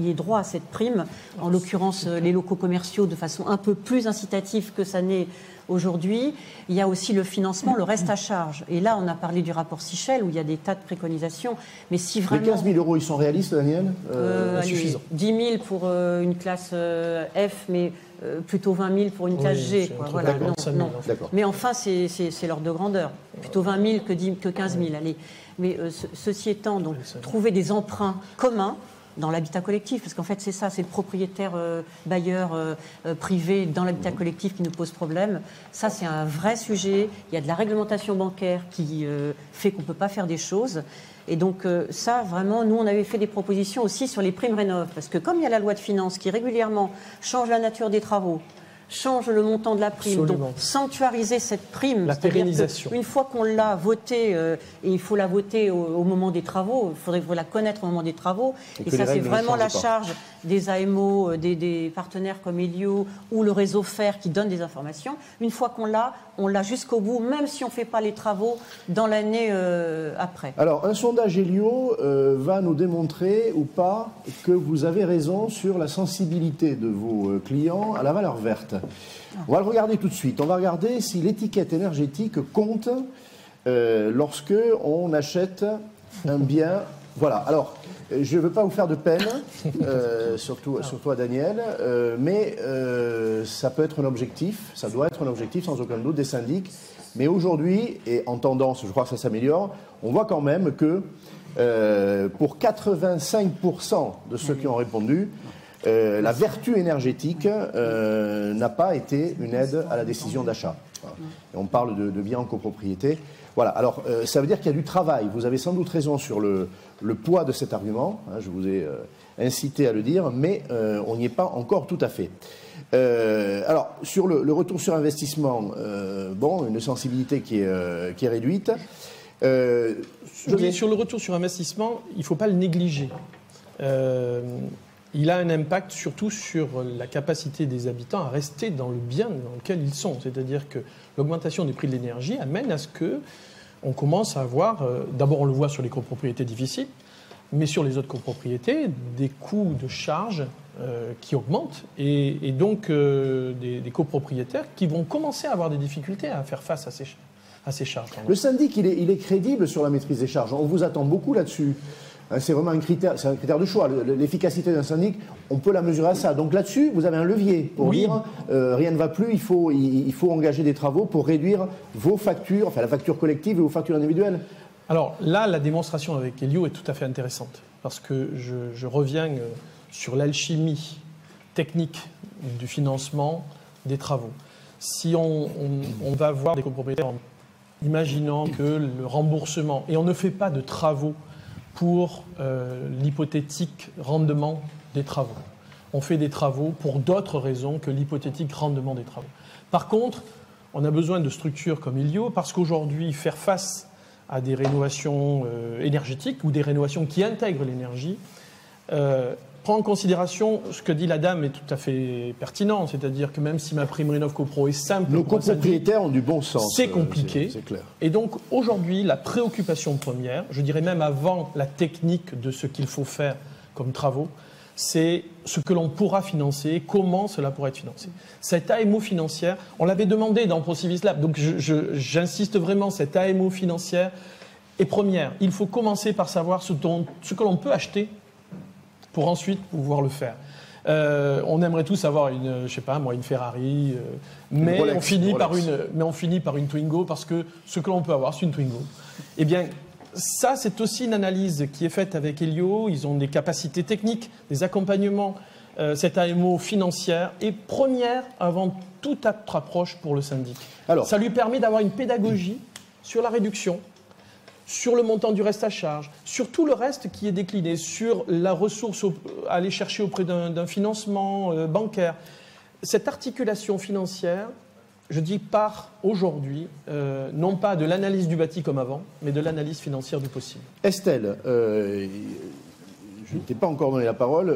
aient droit à cette prime, en l'occurrence euh, les locaux commerciaux, de façon un peu plus incitative que ça n'est aujourd'hui. Il y a aussi le financement, le reste à charge. Et là, on a parlé du rapport Sichel, où il y a des tas de préconisations. Mais si Les vraiment... 15 000 euros, ils sont réalistes, Daniel Euh, allez, insuffisant. 10 000 pour euh, une classe euh, F, mais euh, plutôt 20 000 pour une Oui, classe G. quoi. Voilà, 50 non, 5 000, non. Mais enfin, c'est l'ordre de grandeur. Plutôt 20 000 que, 10 que 15 000. Allez. Mais euh, ce- ceci étant, donc, trouver des emprunts communs dans l'habitat collectif, parce qu'en fait c'est ça, c'est le propriétaire euh, bailleur euh, euh, privé dans l'habitat collectif qui nous pose problème. Ça c'est un vrai sujet. Il y a de la réglementation bancaire qui fait qu'on ne peut pas faire des choses. Et donc ça, vraiment, nous, on avait fait des propositions aussi sur les primes rénov, parce que comme il y a la loi de finances qui régulièrement change la nature des travaux, change le montant de la prime. Donc sanctuariser cette prime, la pérennisation. Une fois qu'on l'a votée, euh, et il faut la voter au, moment des travaux, il faudrait la connaître au moment des travaux. Et, ça, c'est vraiment la charge des AMO, euh, des, partenaires comme Elio ou le réseau FER qui donne des informations. Une fois qu'on l'a, on l'a jusqu'au bout, même si on ne fait pas les travaux dans l'année euh, après. Alors, un sondage Elio va nous démontrer ou pas que vous avez raison sur la sensibilité de vos clients à la valeur verte. On va le regarder tout de suite. On va regarder si l'étiquette énergétique compte euh, lorsque on achète un bien. Voilà. Alors, je ne veux pas vous faire de peine, euh, surtout, surtout à Daniel, euh, mais ça peut être un objectif, ça doit être un objectif sans aucun doute des syndics. Mais aujourd'hui, et en tendance, je crois que ça s'améliore, on voit quand même que pour 85% de ceux qui ont répondu, euh, la vertu énergétique euh, n'a pas été une aide à la décision d'achat. On parle de, biens en copropriété. Voilà, alors euh, ça veut dire qu'il y a du travail. Vous avez sans doute raison sur le, poids de cet argument, hein, je vous ai incité à le dire, mais on n'y est pas encore tout à fait. alors, sur le, retour sur investissement, bon, une sensibilité qui est, qui est réduite. sur le retour sur investissement, il ne faut pas le négliger il a un impact surtout sur la capacité des habitants à rester dans le bien dans lequel ils sont. C'est-à-dire que l'augmentation des prix de l'énergie amène à ce que on commence à avoir, euh, d'abord on le voit sur les copropriétés difficiles, mais sur les autres copropriétés, des coûts de charges euh, qui augmentent et, donc euh, des, copropriétaires qui vont commencer à avoir des difficultés à faire face à ces, à ces charges. Le syndic, il est, il est crédible sur la maîtrise des charges. On vous attend beaucoup là-dessus. Hein, c'est vraiment un critère, c'est un critère de choix. L'efficacité d'un syndic, on peut la mesurer à ça. Donc là-dessus, vous avez un levier pour dire euh, rien ne va plus, il faut, il, faut engager des travaux pour réduire vos factures, enfin la facture collective et vos factures individuelles. Alors là, la démonstration avec Elio est tout à fait intéressante parce que je, reviens euh, sur l'alchimie technique du financement des travaux. Si on, on va voir des copropriétaires en imaginant que le remboursement, et on ne fait pas de travaux pour euh, l'hypothétique rendement des travaux. On fait des travaux pour d'autres raisons que l'hypothétique rendement des travaux. Par contre, on a besoin de structures comme Ilio parce qu'aujourd'hui, faire face à des rénovations euh, énergétiques ou des rénovations qui intègrent l'énergie, euh, prend en considération ce que dit la dame est tout à fait pertinent, c'est-à-dire que même si ma prime Rénov CoPro est simple, nos copropriétaires ont du bon sens. C'est compliqué. C'est clair. Et donc aujourd'hui, la préoccupation première, je dirais même avant la technique de ce qu'il faut faire comme travaux, c'est ce que l'on pourra financer, comment cela pourra être financé. Cette AMO financière, on l'avait demandé dans ProCivis Lab, donc j'insiste vraiment, cette AMO financière est première. Il faut commencer par savoir ce, ce que l'on peut acheter pour ensuite pouvoir le faire. Euh, on aimerait tous avoir une, je sais pas moi, une Ferrari, euh, mais, on finit par une, mais on finit par une Twingo parce que ce que l'on peut avoir, c'est une Twingo. Eh bien, ça, c'est aussi une analyse qui est faite avec Helio. Ils ont des capacités techniques, des accompagnements. Euh, cette AMO financière est première avant toute autre approche pour le syndic. Alors, ça lui permet d'avoir une pédagogie sur la réduction, sur le montant du reste à charge, sur tout le reste qui est décliné, sur la ressource à aller chercher auprès d'un financement euh, bancaire. Cette articulation financière, je dis, part aujourd'hui, euh, non pas de l'analyse du bâti comme avant, mais de l'analyse financière du possible. Estelle, euh, je ne t'ai pas encore donné la parole.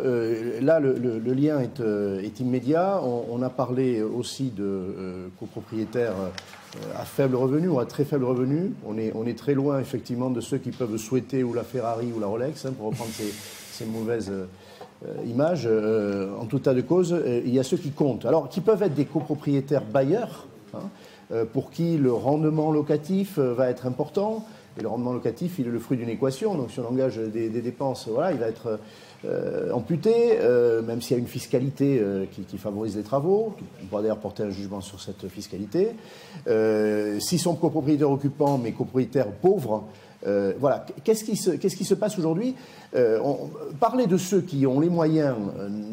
là, le, lien est, immédiat. On, a parlé aussi de copropriétaires à faible revenu ou à très faible revenu. On est, très loin effectivement de ceux qui peuvent souhaiter ou la Ferrari ou la Rolex, hein, pour reprendre ces, mauvaises euh, images. Euh, en tout état de cause, euh, il y a ceux qui comptent. Alors, qui peuvent être des copropriétaires bailleurs, hein, pour qui le rendement locatif va être important. Et le rendement locatif, il est le fruit d'une équation. Donc, si on engage des, dépenses, voilà, il va être euh, amputé, euh, même s'il y a une fiscalité euh, qui, favorise les travaux. On pourra d'ailleurs porter un jugement sur cette fiscalité. S'ils sont copropriétaires occupants, mais copropriétaires pauvres, voilà, qu'est-ce qui, se, passe aujourd'hui? Parler de ceux qui ont les moyens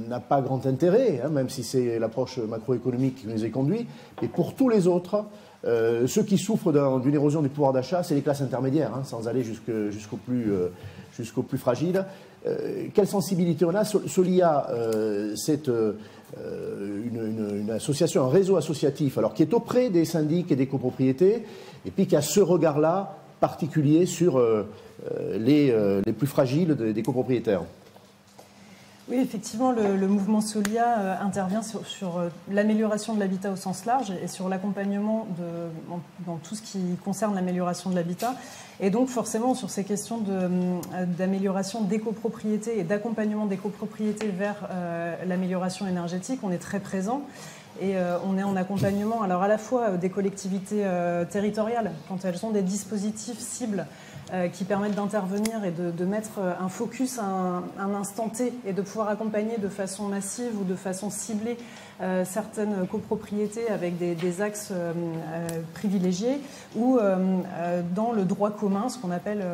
n'a pas grand intérêt, hein, même si c'est l'approche macroéconomique qui nous est conduit. Et pour tous les autres, ceux qui souffrent d'une érosion du pouvoir d'achat, c'est les classes intermédiaires, hein, sans aller jusqu'au plus, jusqu'au plus fragile. quelle sensibilité on a Solia, c'est une, association, un réseau associatif, qui est auprès des syndics et des copropriétés, et puis qui a ce regard-là particulier sur euh, euh, euh, les, plus fragiles des, copropriétaires. Oui, effectivement, le, mouvement Solia intervient sur, l'amélioration de l'habitat au sens large et sur l'accompagnement dans tout ce qui concerne l'amélioration de l'habitat. Et donc, forcément, sur ces questions d'amélioration des copropriétés et d'accompagnement des copropriétés vers l'amélioration énergétique, on est très présent. Et euh, on est en accompagnement, alors à la fois euh, des collectivités euh, territoriales, quand elles ont des dispositifs cibles qui permettent d'intervenir et de, mettre un focus un, instant T et de pouvoir accompagner de façon massive ou de façon ciblée certaines copropriétés avec des, axes privilégiés, ou dans le droit commun, ce qu'on appelle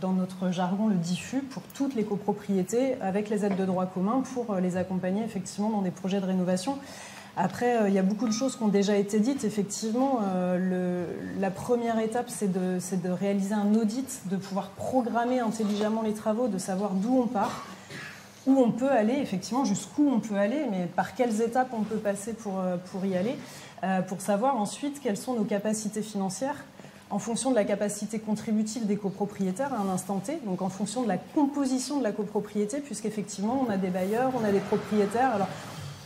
dans notre jargon le diffus, pour toutes les copropriétés avec les aides de droit commun pour les accompagner effectivement dans des projets de rénovation. Après, euh, il y a beaucoup de choses qui ont déjà été dites. Effectivement, euh, la première étape, c'est de, réaliser un audit, de pouvoir programmer intelligemment les travaux, de savoir d'où on part, où on peut aller, effectivement, jusqu'où on peut aller, mais par quelles étapes on peut passer pour, euh, y aller, pour savoir ensuite quelles sont nos capacités financières en fonction de la capacité contributive des copropriétaires à un instant T, donc en fonction de la composition de la copropriété, puisqu'effectivement, on a des bailleurs, on a des propriétaires.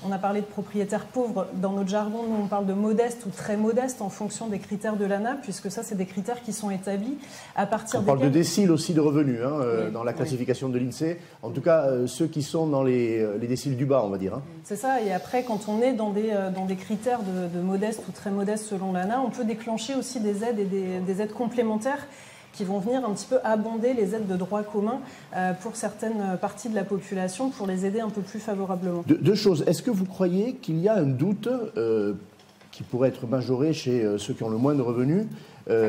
On a parlé de propriétaires pauvres. Dans notre jargon, nous, on parle de modeste ou très modeste en fonction des critères de l'ANA, puisque ça, c'est des critères qui sont établis à partir On parle de déciles aussi de revenus hein, euh, dans la classification de l'INSEE. En tout cas, euh, ceux qui sont dans les, euh, les, déciles du bas, on va dire. Hein. C'est ça. Et après, quand on est dans des, dans des critères de, modeste ou très modeste selon l'ANA, on peut déclencher aussi des aides et des aides complémentaires qui vont venir un petit peu abonder les aides de droit commun euh, pour certaines parties de la population pour les aider un peu plus favorablement. deux choses. Est-ce que vous croyez qu'il y a un doute euh, qui pourrait être majoré chez euh, ceux qui ont le moins de revenus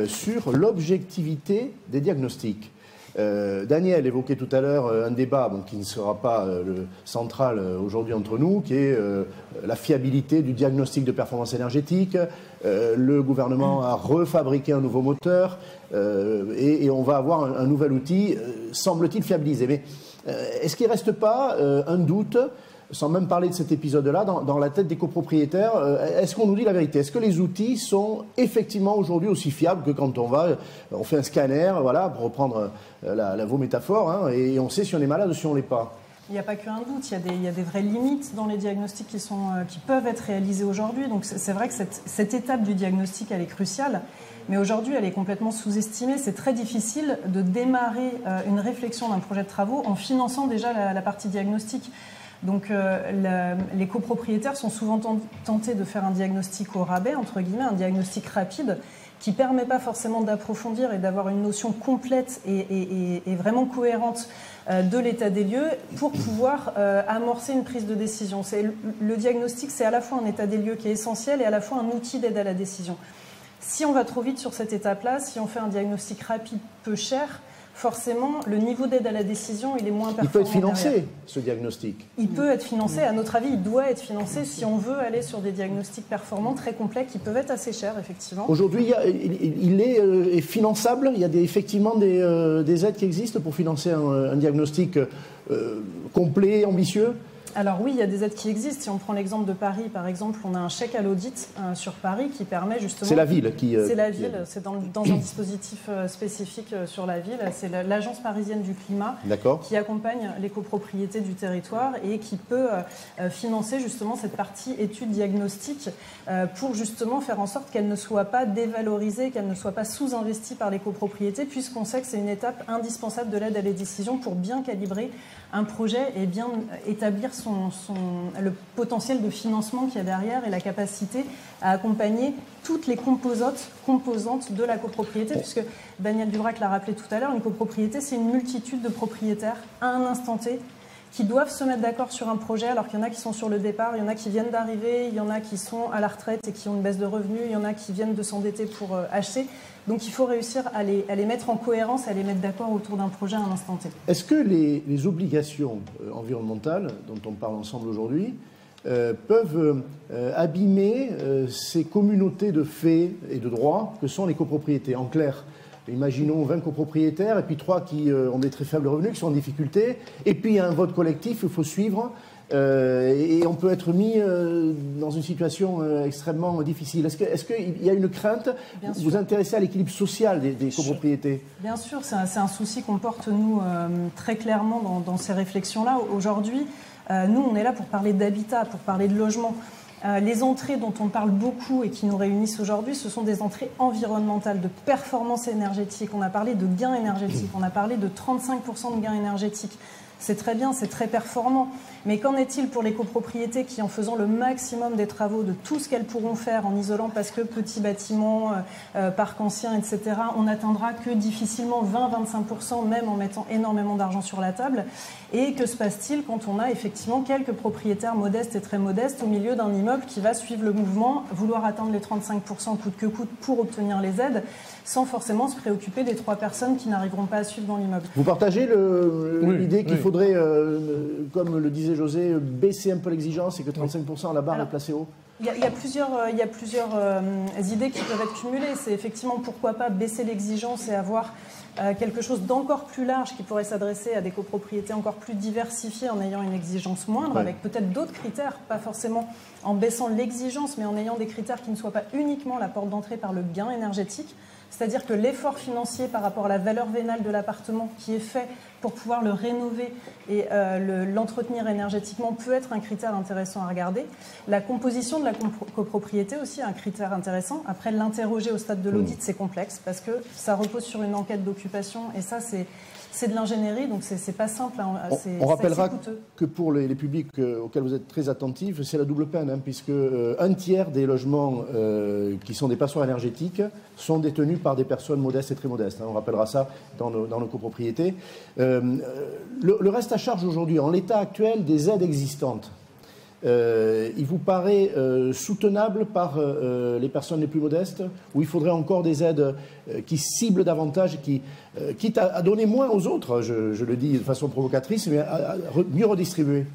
sur l'objectivité des diagnostics? Daniel évoquait tout à l'heure un débat qui ne sera pas le central aujourd'hui entre nous, qui est la fiabilité du diagnostic de performance énergétique. Le gouvernement a refabriqué un nouveau moteur et, on va avoir un, nouvel outil, semble-t-il, fiabilisé. Mais est-ce qu'il ne reste pas un doute sans même parler de cet épisode-là, dans, la tête des copropriétaires, euh, est-ce qu'on nous dit la vérité? Est-ce que les outils sont effectivement aujourd'hui aussi fiables que quand on va, on fait un scanner, voilà, pour reprendre euh, la, vos métaphores, hein, et on sait si on est malade ou si on l'est pas? Il n'y a pas qu'un doute, il y, a des, vraies limites dans les diagnostics qui, euh, peuvent être réalisés aujourd'hui. Donc c'est vrai que cette, étape du diagnostic, elle est cruciale, mais aujourd'hui, elle est complètement sous-estimée. C'est très difficile de démarrer une réflexion d'un projet de travaux en finançant déjà la, partie diagnostique. Donc euh, les copropriétaires sont souvent tentés de faire un diagnostic au rabais, entre guillemets, un diagnostic rapide qui ne permet pas forcément d'approfondir et d'avoir une notion complète et, vraiment cohérente euh, de l'état des lieux pour pouvoir euh, amorcer une prise de décision. Le diagnostic, c'est à la fois un état des lieux qui est essentiel et à la fois un outil d'aide à la décision. Si on va trop vite sur cette étape-là, si on fait un diagnostic rapide peu cher, forcément, le niveau d'aide à la décision, il est moins performant. Il peut être financé, ce diagnostic. Il peut être financé. À notre avis, il doit être financé si on veut aller sur des diagnostics performants très complets qui peuvent être assez chers, effectivement. Aujourd'hui, il, euh, est, finançable. Il y a effectivement euh, des, aides qui existent pour financer un, diagnostic euh, complet, ambitieux alors oui, il y a des aides qui existent. Si on prend l'exemple de Paris, par exemple, on a un chèque à l'audit euh, sur Paris qui permet justement... C'est la ville qui... Euh, c'est la ville, c'est dans, un dispositif euh, spécifique sur la ville. C'est l'Agence parisienne du climat qui accompagne les copropriétés du territoire et qui peut financer justement cette partie étude diagnostique pour justement faire en sorte qu'elle ne soit pas dévalorisée, qu'elle ne soit pas sous-investie par les copropriétés, puisqu'on sait que c'est une étape indispensable de l'aide à les décisions pour bien calibrer un projet et bien établir son, le potentiel de financement qu'il y a derrière et la capacité à accompagner toutes les composantes, composantes de la copropriété, puisque Daniel Durac l'a rappelé tout à l'heure, une copropriété, c'est une multitude de propriétaires à un instant T qui doivent se mettre d'accord sur un projet, alors qu'il y en a qui sont sur le départ, il y en a qui viennent d'arriver, il y en a qui sont à la retraite et qui ont une baisse de revenus, il y en a qui viennent de s'endetter pour euh, acheter. Donc il faut réussir à les, mettre en cohérence, à les mettre d'accord autour d'un projet à un instant T. Est-ce que les, obligations euh, environnementales dont on parle ensemble aujourd'hui euh, peuvent abîmer ces communautés de faits et de droits que sont les copropriétés? En clair, Imaginons 20 copropriétaires et puis 3 qui euh, ont des très faibles revenus, qui sont en difficulté, et puis il y a un vote collectif, il faut suivre, euh, et on peut être mis euh, dans une situation extrêmement difficile. Est-ce qu'il est y a une crainte? Bien Vous vous intéressez à l'équilibre social des, des copropriétés? Bien sûr, c'est un, souci qu'on porte, nous, très clairement dans, dans ces réflexions-là. Aujourd'hui, nous, on est là pour parler d'habitat, pour parler de logement. Euh, les entrées dont on parle beaucoup et qui nous réunissent aujourd'hui, ce sont des entrées environnementales, de performance énergétique. On a parlé de gains énergétiques, on a parlé de 35% de gains énergétiques. C'est très bien, c'est très performant. Mais qu'en est-il pour les copropriétés qui, en faisant le maximum des travaux de tout ce qu'elles pourront faire, en isolant parce que petits bâtiments, euh, euh, parcs anciens, etc., on n'atteindra que difficilement 20-25%, même en mettant énormément d'argent sur la table Et que se passe-t-il quand on a effectivement quelques propriétaires modestes et très modestes au milieu d'un immeuble qui va suivre le mouvement, vouloir atteindre les 35% coûte que coûte pour obtenir les aides, sans forcément se préoccuper des trois personnes qui n'arriveront pas à suivre dans l'immeuble Vous partagez Oui, l'idée qu'il oui. faudrait, euh, comme le disait José, baisser un peu l'exigence et que 35% la barre Alors, est placée haut Il y a, il y a plusieurs, euh, il y a plusieurs euh, idées qui peuvent être cumulées. C'est effectivement pourquoi pas baisser l'exigence et avoir euh, quelque chose d'encore plus large qui pourrait s'adresser à des copropriétés encore plus diversifiées en ayant une exigence moindre, Ouais. avec peut-être d'autres critères, pas forcément en baissant l'exigence, mais en ayant des critères qui ne soient pas uniquement la porte d'entrée par le gain énergétique. C'est-à-dire que l'effort financier par rapport à la valeur vénale de l'appartement qui est fait pour pouvoir le rénover et euh, le- l'entretenir énergétiquement peut être un critère intéressant à regarder. La composition de la copropriété aussi est un critère intéressant. Après, l'interroger au stade de l'audit, c'est complexe parce que ça repose sur une enquête d'occupation et ça, c'est c'est de l'ingénierie, donc c'est pas simple. hein. On, rappellera que pour les, les publics euh, auxquels vous êtes très attentifs, c'est la double peine, hein, puisque euh, un tiers des logements euh, qui sont des passoires énergétiques sont détenus par des personnes modestes et très modestes. hein. on rappellera ça dans nos, dans nos copropriétés. Euh, le, le reste à charge aujourd'hui, en l'état actuel des aides existantes, euh, il vous paraît euh, soutenable par euh, les personnes les plus modestes ou il faudrait encore des aides qui ciblent davantage, qui, quitte à, donner moins aux autres, je, le dis de façon provocatrice, mais à, mieux redistribuer?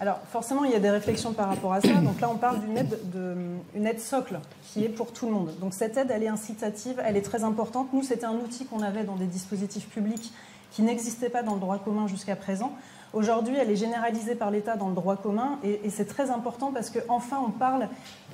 Alors forcément, il y a des réflexions par rapport à ça. Donc là, on parle d'une aide, de, une aide socle qui est pour tout le monde. Donc cette aide, elle est incitative, elle est très importante. Nous, c'était un outil qu'on avait dans des dispositifs publics qui n'existait pas dans le droit commun jusqu'à présent. Aujourd'hui, elle est généralisée par l'État dans le droit commun et, et c'est très important parce qu'enfin, on parle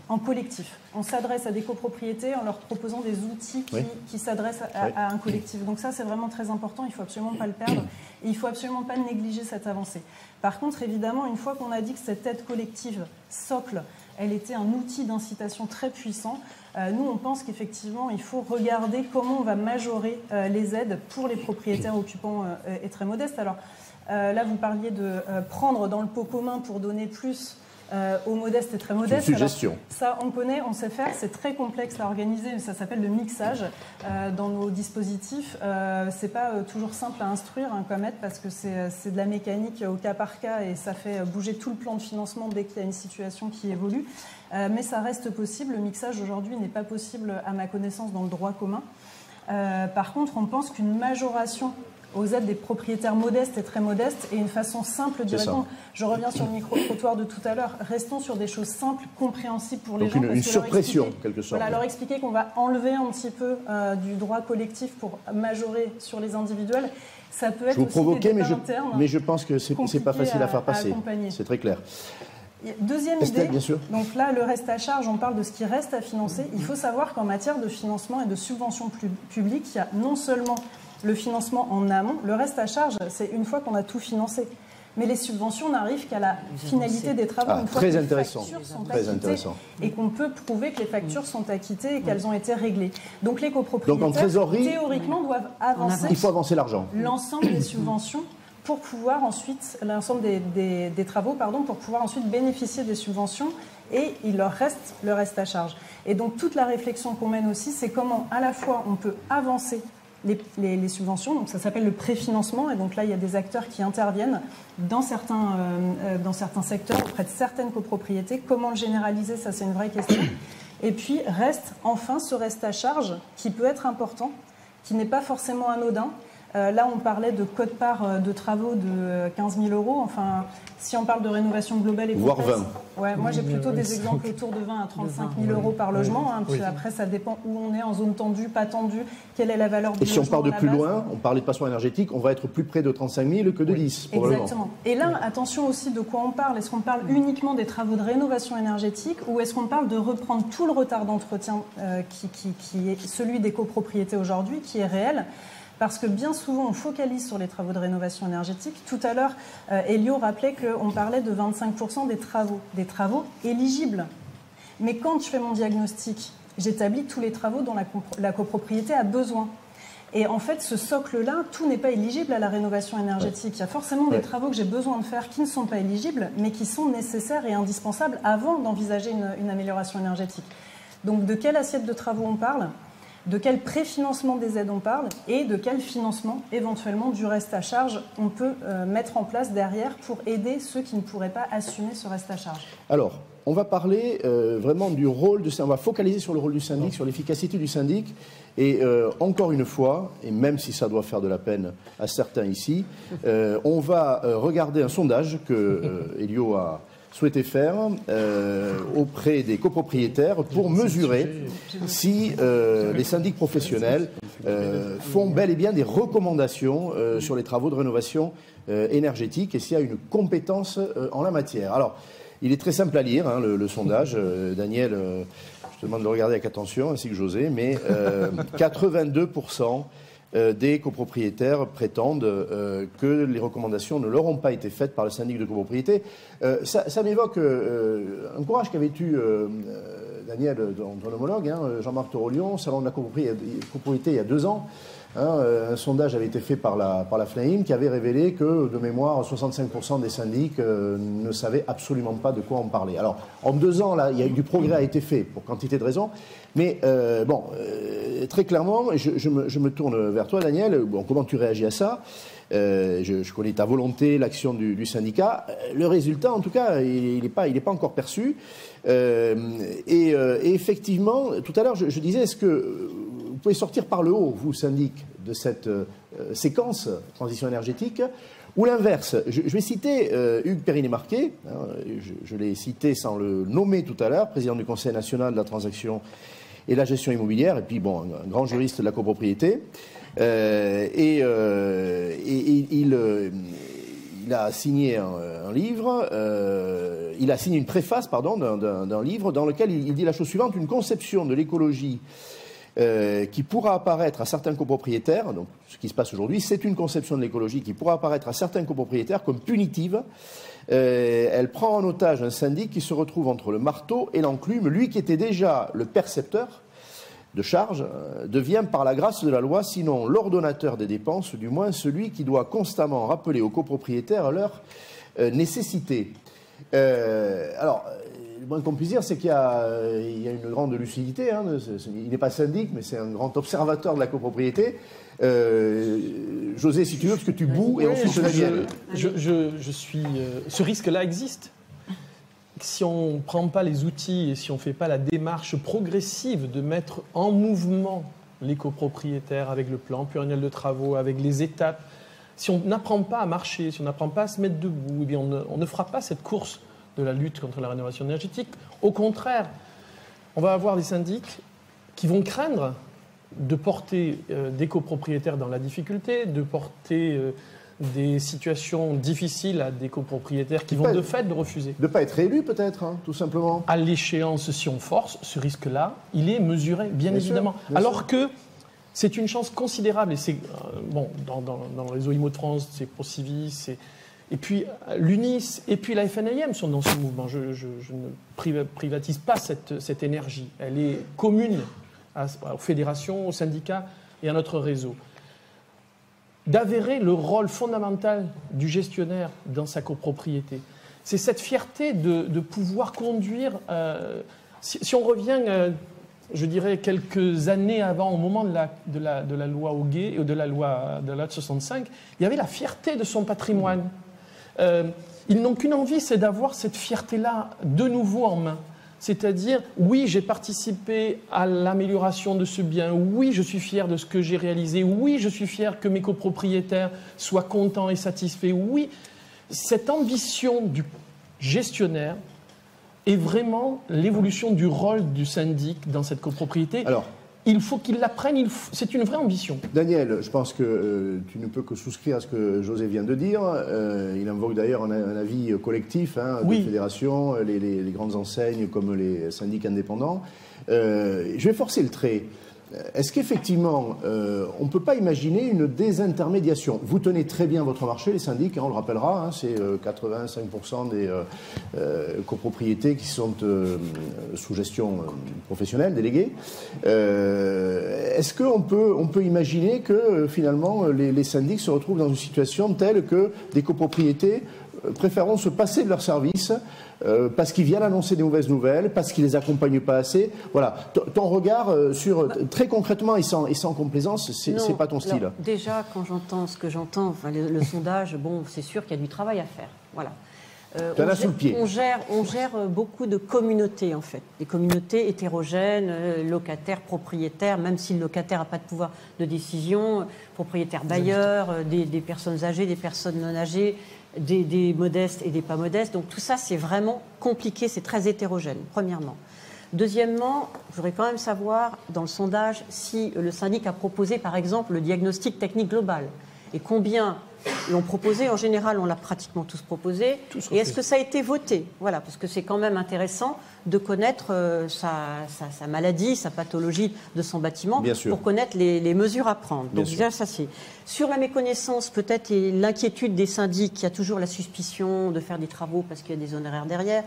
en collectif. On s'adresse à des copropriétés en leur proposant des outils qui, Oui. qui s'adressent à, Oui. à un collectif. Donc ça, c'est vraiment très important. Il faut absolument pas le perdre et il faut absolument pas négliger cette avancée. Par contre, évidemment, une fois qu'on a dit que cette aide collective socle, elle était un outil d'incitation très puissant, euh, nous, on pense qu'effectivement, il faut regarder comment on va majorer euh, les aides pour les propriétaires occupants euh, et très modestes. Alors là, vous parliez de euh, prendre dans le pot commun pour donner plus euh, aux modestes et très modestes. Alors, suggestion. ça, on connaît, on sait faire, c'est très complexe à organiser, ça s'appelle le mixage euh, dans nos dispositifs. Euh, c'est pas euh, toujours simple à instruire hein, comme aide parce que c'est euh, de la mécanique au cas par cas et ça fait euh, bouger tout le plan de financement dès qu'il y a une situation qui évolue. Euh, mais ça reste possible. Le mixage aujourd'hui n'est pas possible à ma connaissance dans le droit commun. Euh, par contre, on pense qu'une majoration aux aides des propriétaires modestes et très modestes est une façon simple ça. répondre. Je reviens sur le micro-trottoir de tout à l'heure. Restons sur des choses simples, compréhensibles pour les Donc gens. une- parce une que surpression, expliquer- quelque sorte. Voilà, leur expliquer qu'on va enlever un petit peu euh, du droit collectif pour majorer sur les individuels, ça peut être Je vous provoquais, mais je, mais je pense que c'est pas facile à à- faire passer. C'est très clair. Deuxième Estelle, idée, bien sûr. donc là, le reste à charge, on parle de ce qui reste à financer. Il faut savoir qu'en matière de financement et de subvention pu- publique, il y a non seulement le financement en amont, le reste à charge, c'est une fois qu'on a tout financé. Mais les subventions n'arrivent qu'à la finalité des travaux, Ah, une fois très que les intéressant. factures sont Très intéressant. et qu'on peut prouver que les factures sont acquittées et qu'elles ont été réglées. Donc les copropriétaires, Donc en trésorerie, théoriquement, doivent avancer Il faut avancer l'argent. l'ensemble des subventions pour pouvoir ensuite, l'ensemble des, des- des travaux, pardon, pour pouvoir ensuite bénéficier des subventions et il leur reste le reste à charge. Et donc toute la réflexion qu'on mène aussi, c'est comment à la fois on peut avancer les, subventions. Donc ça s'appelle le préfinancement. Et donc là, il y a des acteurs qui interviennent dans certains, dans certains secteurs auprès de certaines copropriétés. Comment le généraliser? Ça, c'est une vraie question. Et puis reste enfin ce reste à charge qui peut être important, qui n'est pas forcément anodin. Là, on parlait de code-part de travaux de 15 000 euros. Enfin, si on parle de rénovation globale et Voire 20. Ouais, moi j'ai plutôt des exemples autour de 20 à 35 000 euros par logement. Hein, Après, ça dépend où on est, en zone tendue, pas tendue, quelle est la valeur du Et si on part de plus loin, on parlait de passion énergétique, on va être plus près de 35 000 que de 10. Exactement. Et là, attention aussi de quoi on parle. Est-ce qu'on parle uniquement des travaux de rénovation énergétique ou est-ce qu'on parle de reprendre tout le retard d'entretien euh, qui, qui est celui des copropriétés aujourd'hui, qui est réel parce que bien souvent on focalise sur les travaux de rénovation énergétique. Tout à l'heure, euh, Elio rappelait qu'on parlait de 25% des travaux, des travaux éligibles. Mais quand je fais mon diagnostic, j'établis tous les travaux dont la, copropriété a besoin. Et en fait, ce socle-là, tout n'est pas éligible à la rénovation énergétique. Il y a forcément des travaux que j'ai besoin de faire qui ne sont pas éligibles, mais qui sont nécessaires et indispensables avant d'envisager une amélioration énergétique. Donc, de quelle assiette de travaux on parle? De quel préfinancement des aides on parle et de quel financement éventuellement du reste à charge on peut euh, mettre en place derrière pour aider ceux qui ne pourraient pas assumer ce reste à charge. Alors, on va parler euh, vraiment du rôle de on va focaliser sur le rôle du syndic, sur l'efficacité du syndic. Et euh, encore une fois, et même si ça doit faire de la peine à certains ici, on va regarder un sondage que Elio a, souhaité faire euh, auprès des copropriétaires pour mesurer si euh, les syndics professionnels euh, font bel et bien des recommandations sur les travaux de rénovation énergétique et s'il y a une compétence en la matière. Alors, il est très simple à lire, hein, le, sondage. Daniel, je te demande de le regarder avec attention, ainsi que José, mais 82% euh, des copropriétaires prétendent euh, que les recommandations ne leur ont pas été faites par le syndic de copropriété. Euh, ça, m'évoque un courage qu'avait eu Daniel, ton homologue, hein, Jean-Marc Torolion, salon de la copropriété il y a deux ans. Hein, un sondage avait été fait par la, par la qui avait révélé que, de mémoire, 65% des syndics ne savaient absolument pas de quoi en parler. Alors, en deux ans, là, il y a, du progrès a été fait pour quantité de raisons. Mais bon, très clairement, je, me, tourne vers toi, Daniel. Comment tu réagis à ça? Euh, je, connais ta volonté, l'action du, syndicat. Euh, le résultat, en tout cas, il n'est pas, pas encore perçu. Euh, et, effectivement, tout à l'heure, je, disais, est-ce que pouvez sortir par le haut, vous, syndic, de cette séquence transition énergétique ou l'inverse, je, vais citer Hugues Périnet-Marquet, hein, je, l'ai cité sans le nommer tout à l'heure, président du Conseil national de la transaction et la gestion immobilière, et puis bon, un, grand juriste de la copropriété. Euh, et, euh, euh, il, a signé un, livre, il a signé une préface, pardon, d'un livre dans lequel il, dit la chose suivante une conception de l'écologie qui pourra apparaître à certains copropriétaires, donc ce qui se passe aujourd'hui, c'est une conception de l'écologie qui pourra apparaître à certains copropriétaires comme punitive. elle prend en otage un syndic qui se retrouve entre le marteau et l'enclume, lui qui était déjà le percepteur de charge euh, devient par la grâce de la loi, sinon l'ordonnateur des dépenses, du moins celui qui doit constamment rappeler aux copropriétaires leur euh, nécessité. Euh, alors, le moins qu'on puisse dire, c'est qu'il y, a une grande lucidité. Hein, il n'est pas syndic, mais c'est un grand observateur de la copropriété. José, si tu veux, parce que tu boues et ensuite je, je, je, suis. ce risque-là existe si on ne prend pas les outils et si on ne fait pas la démarche progressive de mettre en mouvement les copropriétaires avec le plan pluriannuel de travaux, avec les étapes, si on n'apprend pas à marcher, si on n'apprend pas à se mettre debout, eh bien on, ne, fera pas cette course de la lutte contre la rénovation énergétique. Au contraire, on va avoir des syndics qui vont craindre de porter euh, des copropriétaires dans la difficulté, de porter euh, des situations difficiles à des copropriétaires qui vont de fait de refuser. De ne pas être élu peut-être, hein, tout simplement. À l'échéance, si on force, ce risque-là, il est mesuré, bien, évidemment. Alors que c'est une chance considérable, et c'est, euh, bon, dans, le réseau IMO de France, c'est ProCivis, c'est... Et puis l'UNIS et puis la FNIM sont dans ce mouvement. Je, ne privatise pas cette, énergie. Elle est commune aux fédérations, aux syndicats et à notre réseau d'avérer le rôle fondamental du gestionnaire dans sa copropriété. C'est cette fierté de, pouvoir conduire, euh, si, on revient je dirais, quelques années avant, au moment de la, de la, de la loi Auguet, de la loi de la 65, il y avait la fierté de son patrimoine. Euh, ils n'ont qu'une envie, c'est d'avoir cette fierté-là de nouveau en main. C'est-à-dire, oui, j'ai participé à l'amélioration de ce bien, oui, je suis fier de ce que j'ai réalisé, oui, je suis fier que mes copropriétaires soient contents et satisfaits, oui. Cette ambition du gestionnaire est vraiment l'évolution du rôle du syndic dans cette copropriété. Alors, il faut qu'il l'apprenne, c'est une vraie ambition. Daniel, je pense que euh, tu ne peux que souscrire à ce que José vient de dire. Euh, il invoque d'ailleurs un, avis collectif hein, des fédérations, les, les, grandes enseignes comme les syndics indépendants. Euh, je vais forcer le trait. Euh, est-ce qu'effectivement, euh, on ne peut pas imaginer une désintermédiation? Vous tenez très bien votre marché, les syndics, hein, on le rappellera, hein, c'est 85% euh, des copropriétés qui sont sous gestion professionnelle, déléguée. Est-ce qu'on peut, on peut imaginer que finalement les, les syndics se retrouvent dans une situation telle que des copropriétés préféreront se passer de leurs services euh, parce qu'ils viennent annoncer des mauvaises nouvelles, parce qu'ils les accompagnent pas assez. Voilà. ton regard euh, sur très concrètement et sans, et sans complaisance, c'est pas ton style. déjà, quand j'entends ce que j'entends, enfin, le, sondage, bon, c'est sûr qu'il y a du travail à faire. Voilà. Euh, on, gère, pied. on, gère, on gère beaucoup de communautés en fait, des communautés hétérogènes, locataires, propriétaires, même si le locataire n'a pas de pouvoir de décision, propriétaires bailleurs, des, des, personnes âgées, des personnes non âgées, des, modestes et des pas modestes. Donc tout ça, c'est vraiment compliqué, c'est très hétérogène, premièrement. Deuxièmement, je voudrais quand même savoir, dans le sondage, si le syndic a proposé, par exemple, le diagnostic technique global et combien l'ont proposé. En général, on l'a pratiquement tous proposé. et est-ce que ça a été voté? Voilà, parce que c'est quand même intéressant de connaître euh, sa, maladie, sa pathologie de son bâtiment, pour connaître les, mesures à prendre. Donc déjà, ça c'est. Sur la méconnaissance, peut-être, et l'inquiétude des syndics, il y a toujours la suspicion de faire des travaux parce qu'il y a des honoraires derrière.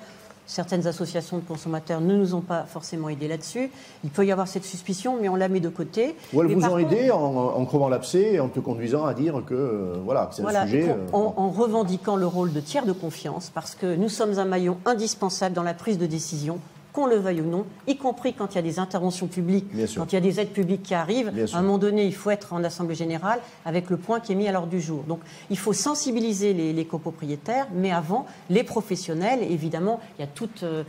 Certaines associations de consommateurs ne nous ont pas forcément aidés là-dessus. Il peut y avoir cette suspicion, mais on la met de côté. Ou elles vous ont aidé en, en crevant l'abcès et en te conduisant à dire que euh, voilà, c'est un sujet. Euh, en, revendiquant le rôle de tiers de confiance, parce que nous sommes un maillon indispensable dans la prise de décision qu'on le veuille ou non, y compris quand il y a des interventions publiques, quand il y a des aides publiques qui arrivent. à un moment donné, il faut être en Assemblée générale avec le point qui est mis à l'ordre du jour. Donc, il faut sensibiliser les, copropriétaires, mais avant, les professionnels. Évidemment, il y a toute euh,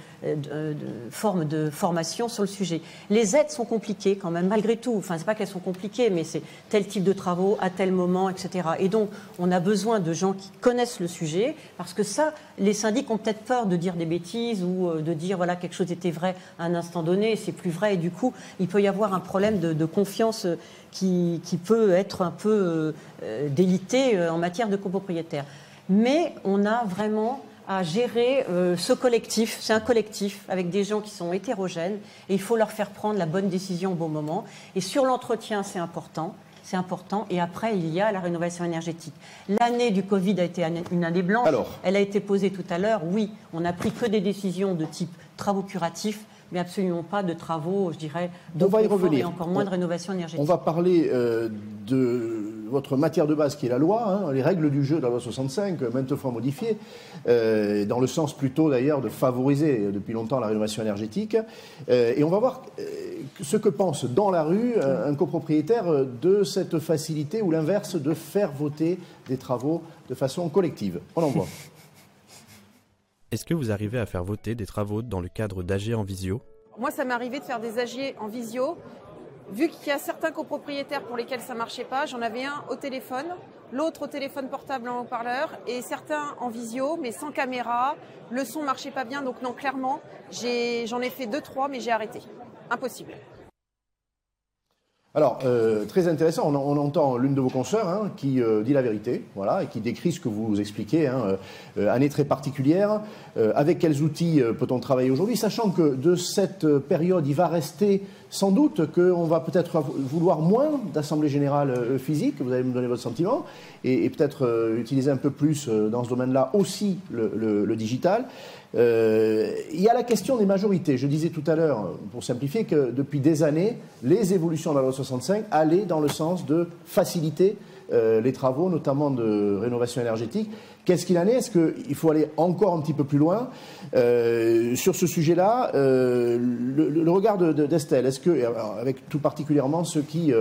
forme de formation sur le sujet. Les aides sont compliquées quand même, malgré tout. Enfin, c'est pas qu'elles sont compliquées, mais c'est tel type de travaux à tel moment, etc. Et donc, on a besoin de gens qui connaissent le sujet, parce que ça, les syndics ont peut-être peur de dire des bêtises ou euh, de dire voilà quelque chose est c'était vrai à un instant donné, c'est plus vrai, et du coup, il peut y avoir un problème de, confiance euh, qui, peut être un peu euh, euh, délité en matière de copropriétaire. Mais on a vraiment à gérer ce collectif. C'est un collectif avec des gens qui sont hétérogènes et il faut leur faire prendre la bonne décision au bon moment. Et sur l'entretien, c'est important. C'est important. Et après, il y a la rénovation énergétique. L'année du Covid a été une année blanche. Alors. Elle a été posée tout à l'heure. Oui, on n'a pris que des décisions de type travaux curatifs, mais absolument pas de travaux, je dirais, de on va y revenir. et encore moins de rénovation énergétique. On va parler euh, de votre matière de base qui est la loi, hein, les règles du jeu de la loi 65, maintes fois modifiées, euh, dans le sens plutôt d'ailleurs de favoriser depuis longtemps la rénovation énergétique. Euh, et on va voir ce que pense dans la rue un copropriétaire de cette facilité ou l'inverse de faire voter des travaux de façon collective. On en voit. Est-ce que vous arrivez à faire voter des travaux dans le cadre d'AG en visio? Moi, ça m'est arrivé de faire des AG en visio. Vu qu'il y a certains copropriétaires pour lesquels ça marchait pas, j'en avais un au téléphone, l'autre au téléphone portable en haut-parleur et certains en visio, mais sans caméra. Le son marchait pas bien, donc non, clairement, j'en ai fait deux, trois, mais j'ai arrêté. Impossible. Alors, euh, très intéressant, on, entend l'une de vos consoeurs hein, qui euh, dit la vérité, voilà, et qui décrit ce que vous expliquez, hein, euh, année très particulière. avec quels outils peut-on travailler aujourd'hui, sachant que de cette période, il va rester sans doute qu'on va peut-être vouloir moins d'assemblée générale physique, vous allez me donner votre sentiment, et, peut-être utiliser un peu plus dans ce domaine-là aussi le digital. Euh, il y a la question des majorités. Je disais tout à l'heure, pour simplifier, que depuis des années, les évolutions de la loi 65 allaient dans le sens de faciliter les travaux, notamment de rénovation énergétique. Qu'est-ce qu'il en est? Est-ce qu'il faut aller encore un petit peu plus loin? Sur ce sujet-là le, regard d'Estelle, est-ce que, avec tout particulièrement ceux qui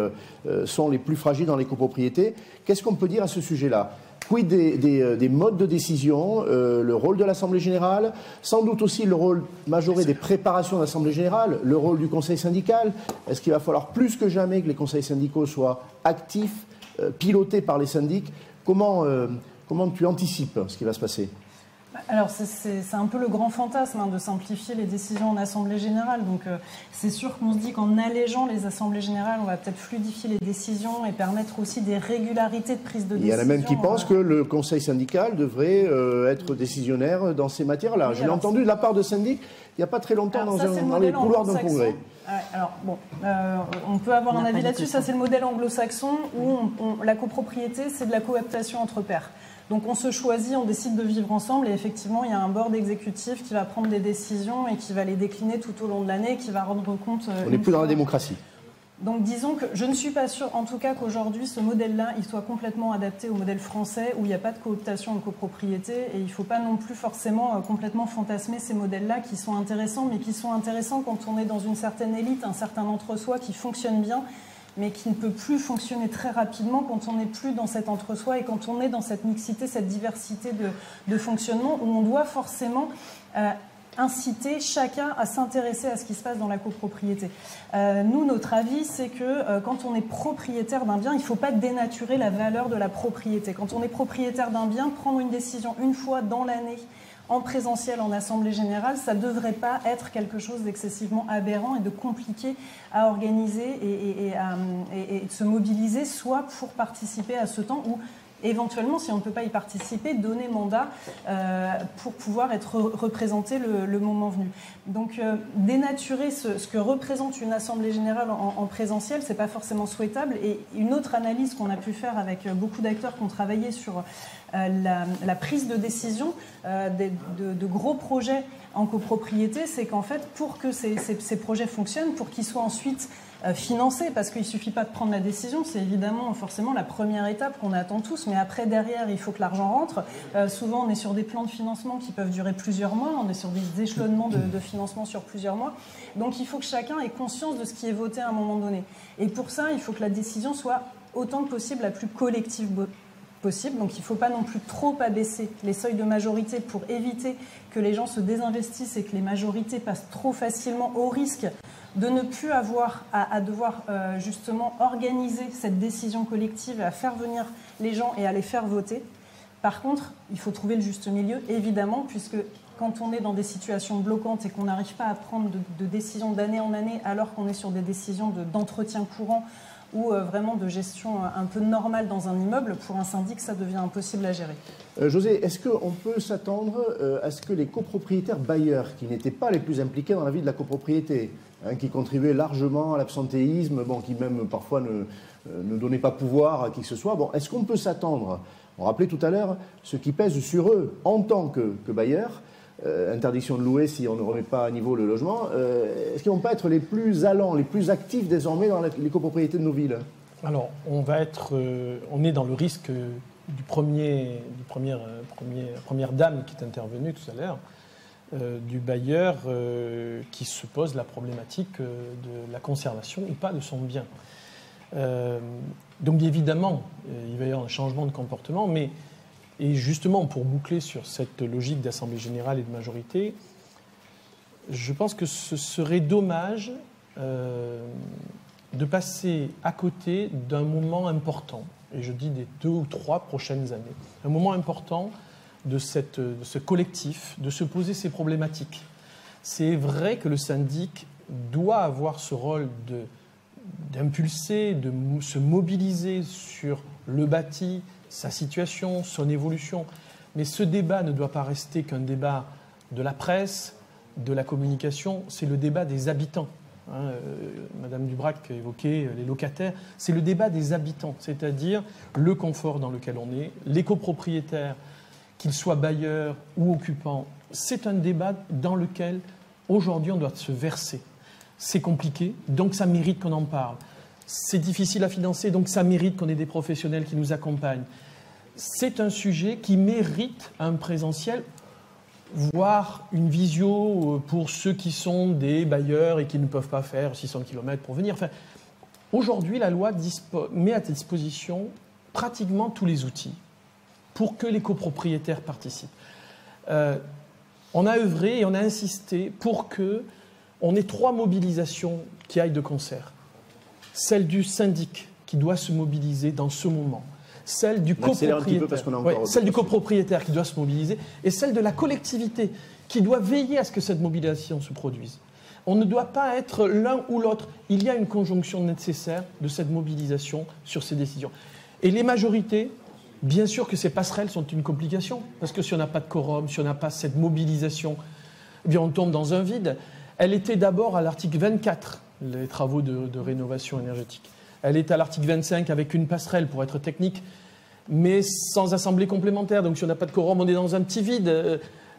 sont les plus fragiles dans les copropriétés, qu'est-ce qu'on peut dire à ce sujet-là? Quid euh, des, modes de décision, euh, le rôle de l'Assemblée générale, sans doute aussi le rôle majoré des préparations de l'Assemblée générale, le rôle du Conseil syndical. Est-ce qu'il va falloir plus que jamais que les conseils syndicaux soient actifs, euh, pilotés par les syndics? Comment, comment tu anticipes ce qui va se passer? Alors c'est un peu le grand fantasme hein, de simplifier les décisions en Assemblée générale. Donc euh, c'est sûr qu'on se dit qu'en allégeant les Assemblées générales, on va peut-être fluidifier les décisions et permettre aussi des régularités de prise de décision. Il y en a même qui pensent que le Conseil syndical devrait euh, être décisionnaire dans ces matières-là. Je l'ai entendu de la part de syndics il n'y a pas très longtemps dans, les couloirs d'un congrès. alors bon, euh, on peut avoir un avis là-dessus. Ça, c'est le modèle anglo-saxon où la copropriété, c'est de la cooptation entre pairs. Donc on se choisit, on décide de vivre ensemble et effectivement il y a un board exécutif qui va prendre des décisions et qui va les décliner tout au long de l'année, qui va rendre compte. Euh, on n'est plus dans la démocratie. Donc disons que je ne suis pas sûre, en tout cas qu'aujourd'hui, ce modèle-là, il soit complètement adapté au modèle français où il n'y a pas de cooptation en copropriété et il ne faut pas non plus forcément euh, complètement fantasmer ces modèles-là qui sont intéressants, mais qui sont intéressants quand on est dans une certaine élite, un certain entre-soi qui fonctionne bien mais qui ne peut plus fonctionner très rapidement quand on n'est plus dans cet entre-soi et quand on est dans cette mixité, cette diversité de, fonctionnement, où on doit forcément euh, inciter chacun à s'intéresser à ce qui se passe dans la copropriété. Euh, nous, notre avis, c'est que euh, quand on est propriétaire d'un bien, il ne faut pas dénaturer la valeur de la propriété. Quand on est propriétaire d'un bien, prendre une décision une fois dans l'année en présentiel en assemblée générale, ça ne devrait pas être quelque chose d'excessivement aberrant et de compliqué à organiser et, et, de se mobiliser, soit pour participer à ce temps où éventuellement, si on ne peut pas y participer, donner mandat euh, pour pouvoir être représenté le, moment venu. Donc, euh, dénaturer ce, que représente une assemblée générale en, présentiel, c'est pas forcément souhaitable. Et une autre analyse qu'on a pu faire avec beaucoup d'acteurs qui ont travaillé sur euh, la, prise de décision de, gros projets en copropriété, c'est qu'en fait, pour que ces, projets fonctionnent, pour qu'ils soient ensuite euh, financer, parce qu'il ne suffit pas de prendre la décision, c'est évidemment forcément la première étape qu'on attend tous, mais après, derrière, il faut que l'argent rentre. Euh, souvent, on est sur des plans de financement qui peuvent durer plusieurs mois, on est sur des échelonnements de, de financement sur plusieurs mois. Donc, il faut que chacun ait conscience de ce qui est voté à un moment donné. Et pour ça, il faut que la décision soit autant que possible la plus collective possible. Donc il ne faut pas non plus trop abaisser les seuils de majorité pour éviter que les gens se désinvestissent et que les majorités passent trop facilement au risque de ne plus avoir à, devoir euh, justement organiser cette décision collective, à faire venir les gens et à les faire voter. Par contre, il faut trouver le juste milieu, évidemment, puisque quand on est dans des situations bloquantes et qu'on n'arrive pas à prendre de, décisions d'année en année, alors qu'on est sur des décisions d'entretien courant ou euh, vraiment de gestion un peu normale dans un immeuble, pour un syndic, ça devient impossible à gérer. Euh, José, est-ce qu'on peut s'attendre à ce que les copropriétaires bailleurs, qui n'étaient pas les plus impliqués dans la vie de la copropriété, Hein, qui contribuait largement à l'absentéisme, bon, qui même parfois ne, euh, ne, donnait pas pouvoir à qui que ce soit. Bon, est-ce qu'on peut s'attendre On rappelait tout à l'heure ce qui pèse sur eux en tant que, que bailleurs, euh, interdiction de louer si on ne remet pas à niveau le logement. Euh, est-ce qu'ils vont pas être les plus allants, les plus actifs désormais dans les copropriétés de nos villes? Alors, on va être, on est dans le risque du premier, du premier, première dame qui est intervenue tout à l'heure. Euh, du bailleur euh, qui se pose la problématique euh, de la conservation ou pas de son bien. donc évidemment, il va y avoir un changement de comportement, mais et justement pour boucler sur cette logique d'assemblée générale et de majorité, je pense que ce serait dommage de passer à côté d'un moment important, et je dis des deux ou trois prochaines années, un moment important de, ce collectif, de se poser ces problématiques. C'est vrai que le syndic doit avoir ce rôle d'impulser, de, se mobiliser sur le bâti, sa situation, son évolution. Mais ce débat ne doit pas rester qu'un débat de la presse, de la communication, c'est le débat des habitants. Hein, euh, Madame Dubrac évoquait les locataires, c'est le débat des habitants, c'est-à-dire le confort dans lequel on est, les copropriétaires qu'il soit bailleur ou occupant, c'est un débat dans lequel aujourd'hui on doit se verser. C'est compliqué, donc ça mérite qu'on en parle. C'est difficile à financer, donc ça mérite qu'on ait des professionnels qui nous accompagnent. C'est un sujet qui mérite un présentiel, voire une visio euh, pour ceux qui sont des bailleurs et qui ne peuvent pas faire 600 km pour venir. Aujourd'hui, la loi met à disposition pratiquement tous les outils pour que les copropriétaires participent. Euh, on a œuvré et on a insisté pour que on ait trois mobilisations qui aillent de concert celle du syndic qui doit se mobiliser dans ce moment, celle du copropriétaire, celle du copropriétaire qui doit se mobiliser, et celle de la collectivité qui doit veiller à ce que cette mobilisation se produise. On ne doit pas être l'un ou l'autre. Il y a une conjonction nécessaire de cette mobilisation sur ces décisions. Et les majorités, bien sûr que ces passerelles sont une complication, parce que si on n'a pas de quorum, si on n'a pas cette mobilisation, eh bien on tombe dans un vide. Elle était d'abord à l'article 24 les travaux de, rénovation énergétique. Elle est à l'article 25 avec une passerelle pour être technique, mais sans assemblée complémentaire. Donc si on n'a pas de quorum, on est dans un petit vide. Euh,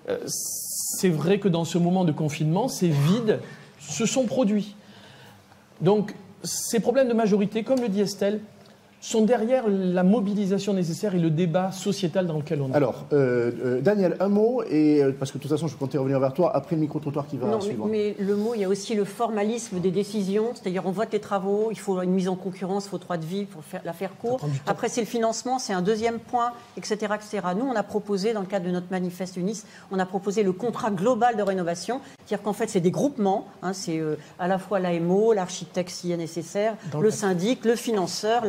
euh, c'est vrai que dans ce moment de confinement, ces vides se sont produits. Donc ces problèmes de majorité, comme le dit Estelle, sont derrière la mobilisation nécessaire et le débat sociétal dans lequel on est. Alors, euh, euh, Daniel, un mot, et, euh, parce que de toute façon, je comptais revenir vers toi après le micro-trottoir qui va non, suivre. Mais, le mot, il y a aussi le formalisme des décisions, c'est-à-dire on vote les travaux, il faut une mise en concurrence, il faut droit de vie pour faire, la faire court. Après, c'est le financement, c'est un deuxième point, etc., etc. Nous, on a proposé, dans le cadre de notre manifeste UNIS, on a proposé le contrat global de rénovation, c'est-à-dire qu'en fait, c'est des groupements, hein, c'est à la fois l'AMO, l'architecte s'il y a nécessaire, le syndic, le financeur,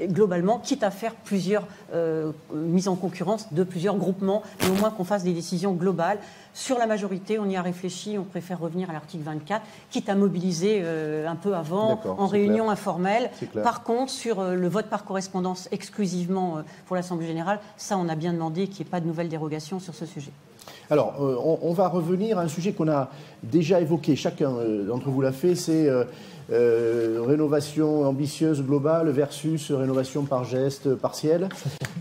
globalement, quitte à faire plusieurs euh, mises en concurrence de plusieurs groupements, mais au moins qu'on fasse des décisions globales. Sur la majorité, on y a réfléchi, on préfère revenir à l'article 24, quitte à mobiliser euh, un peu avant, en réunion informelle. Par contre, sur euh, le vote par correspondance exclusivement pour l'Assemblée générale, ça, on a bien demandé qu'il n'y ait pas de nouvelles dérogations sur ce sujet. Alors, on, va revenir à un sujet qu'on a déjà évoqué, chacun d'entre vous l'a fait, c'est euh, rénovation ambitieuse globale versus rénovation par geste partiel.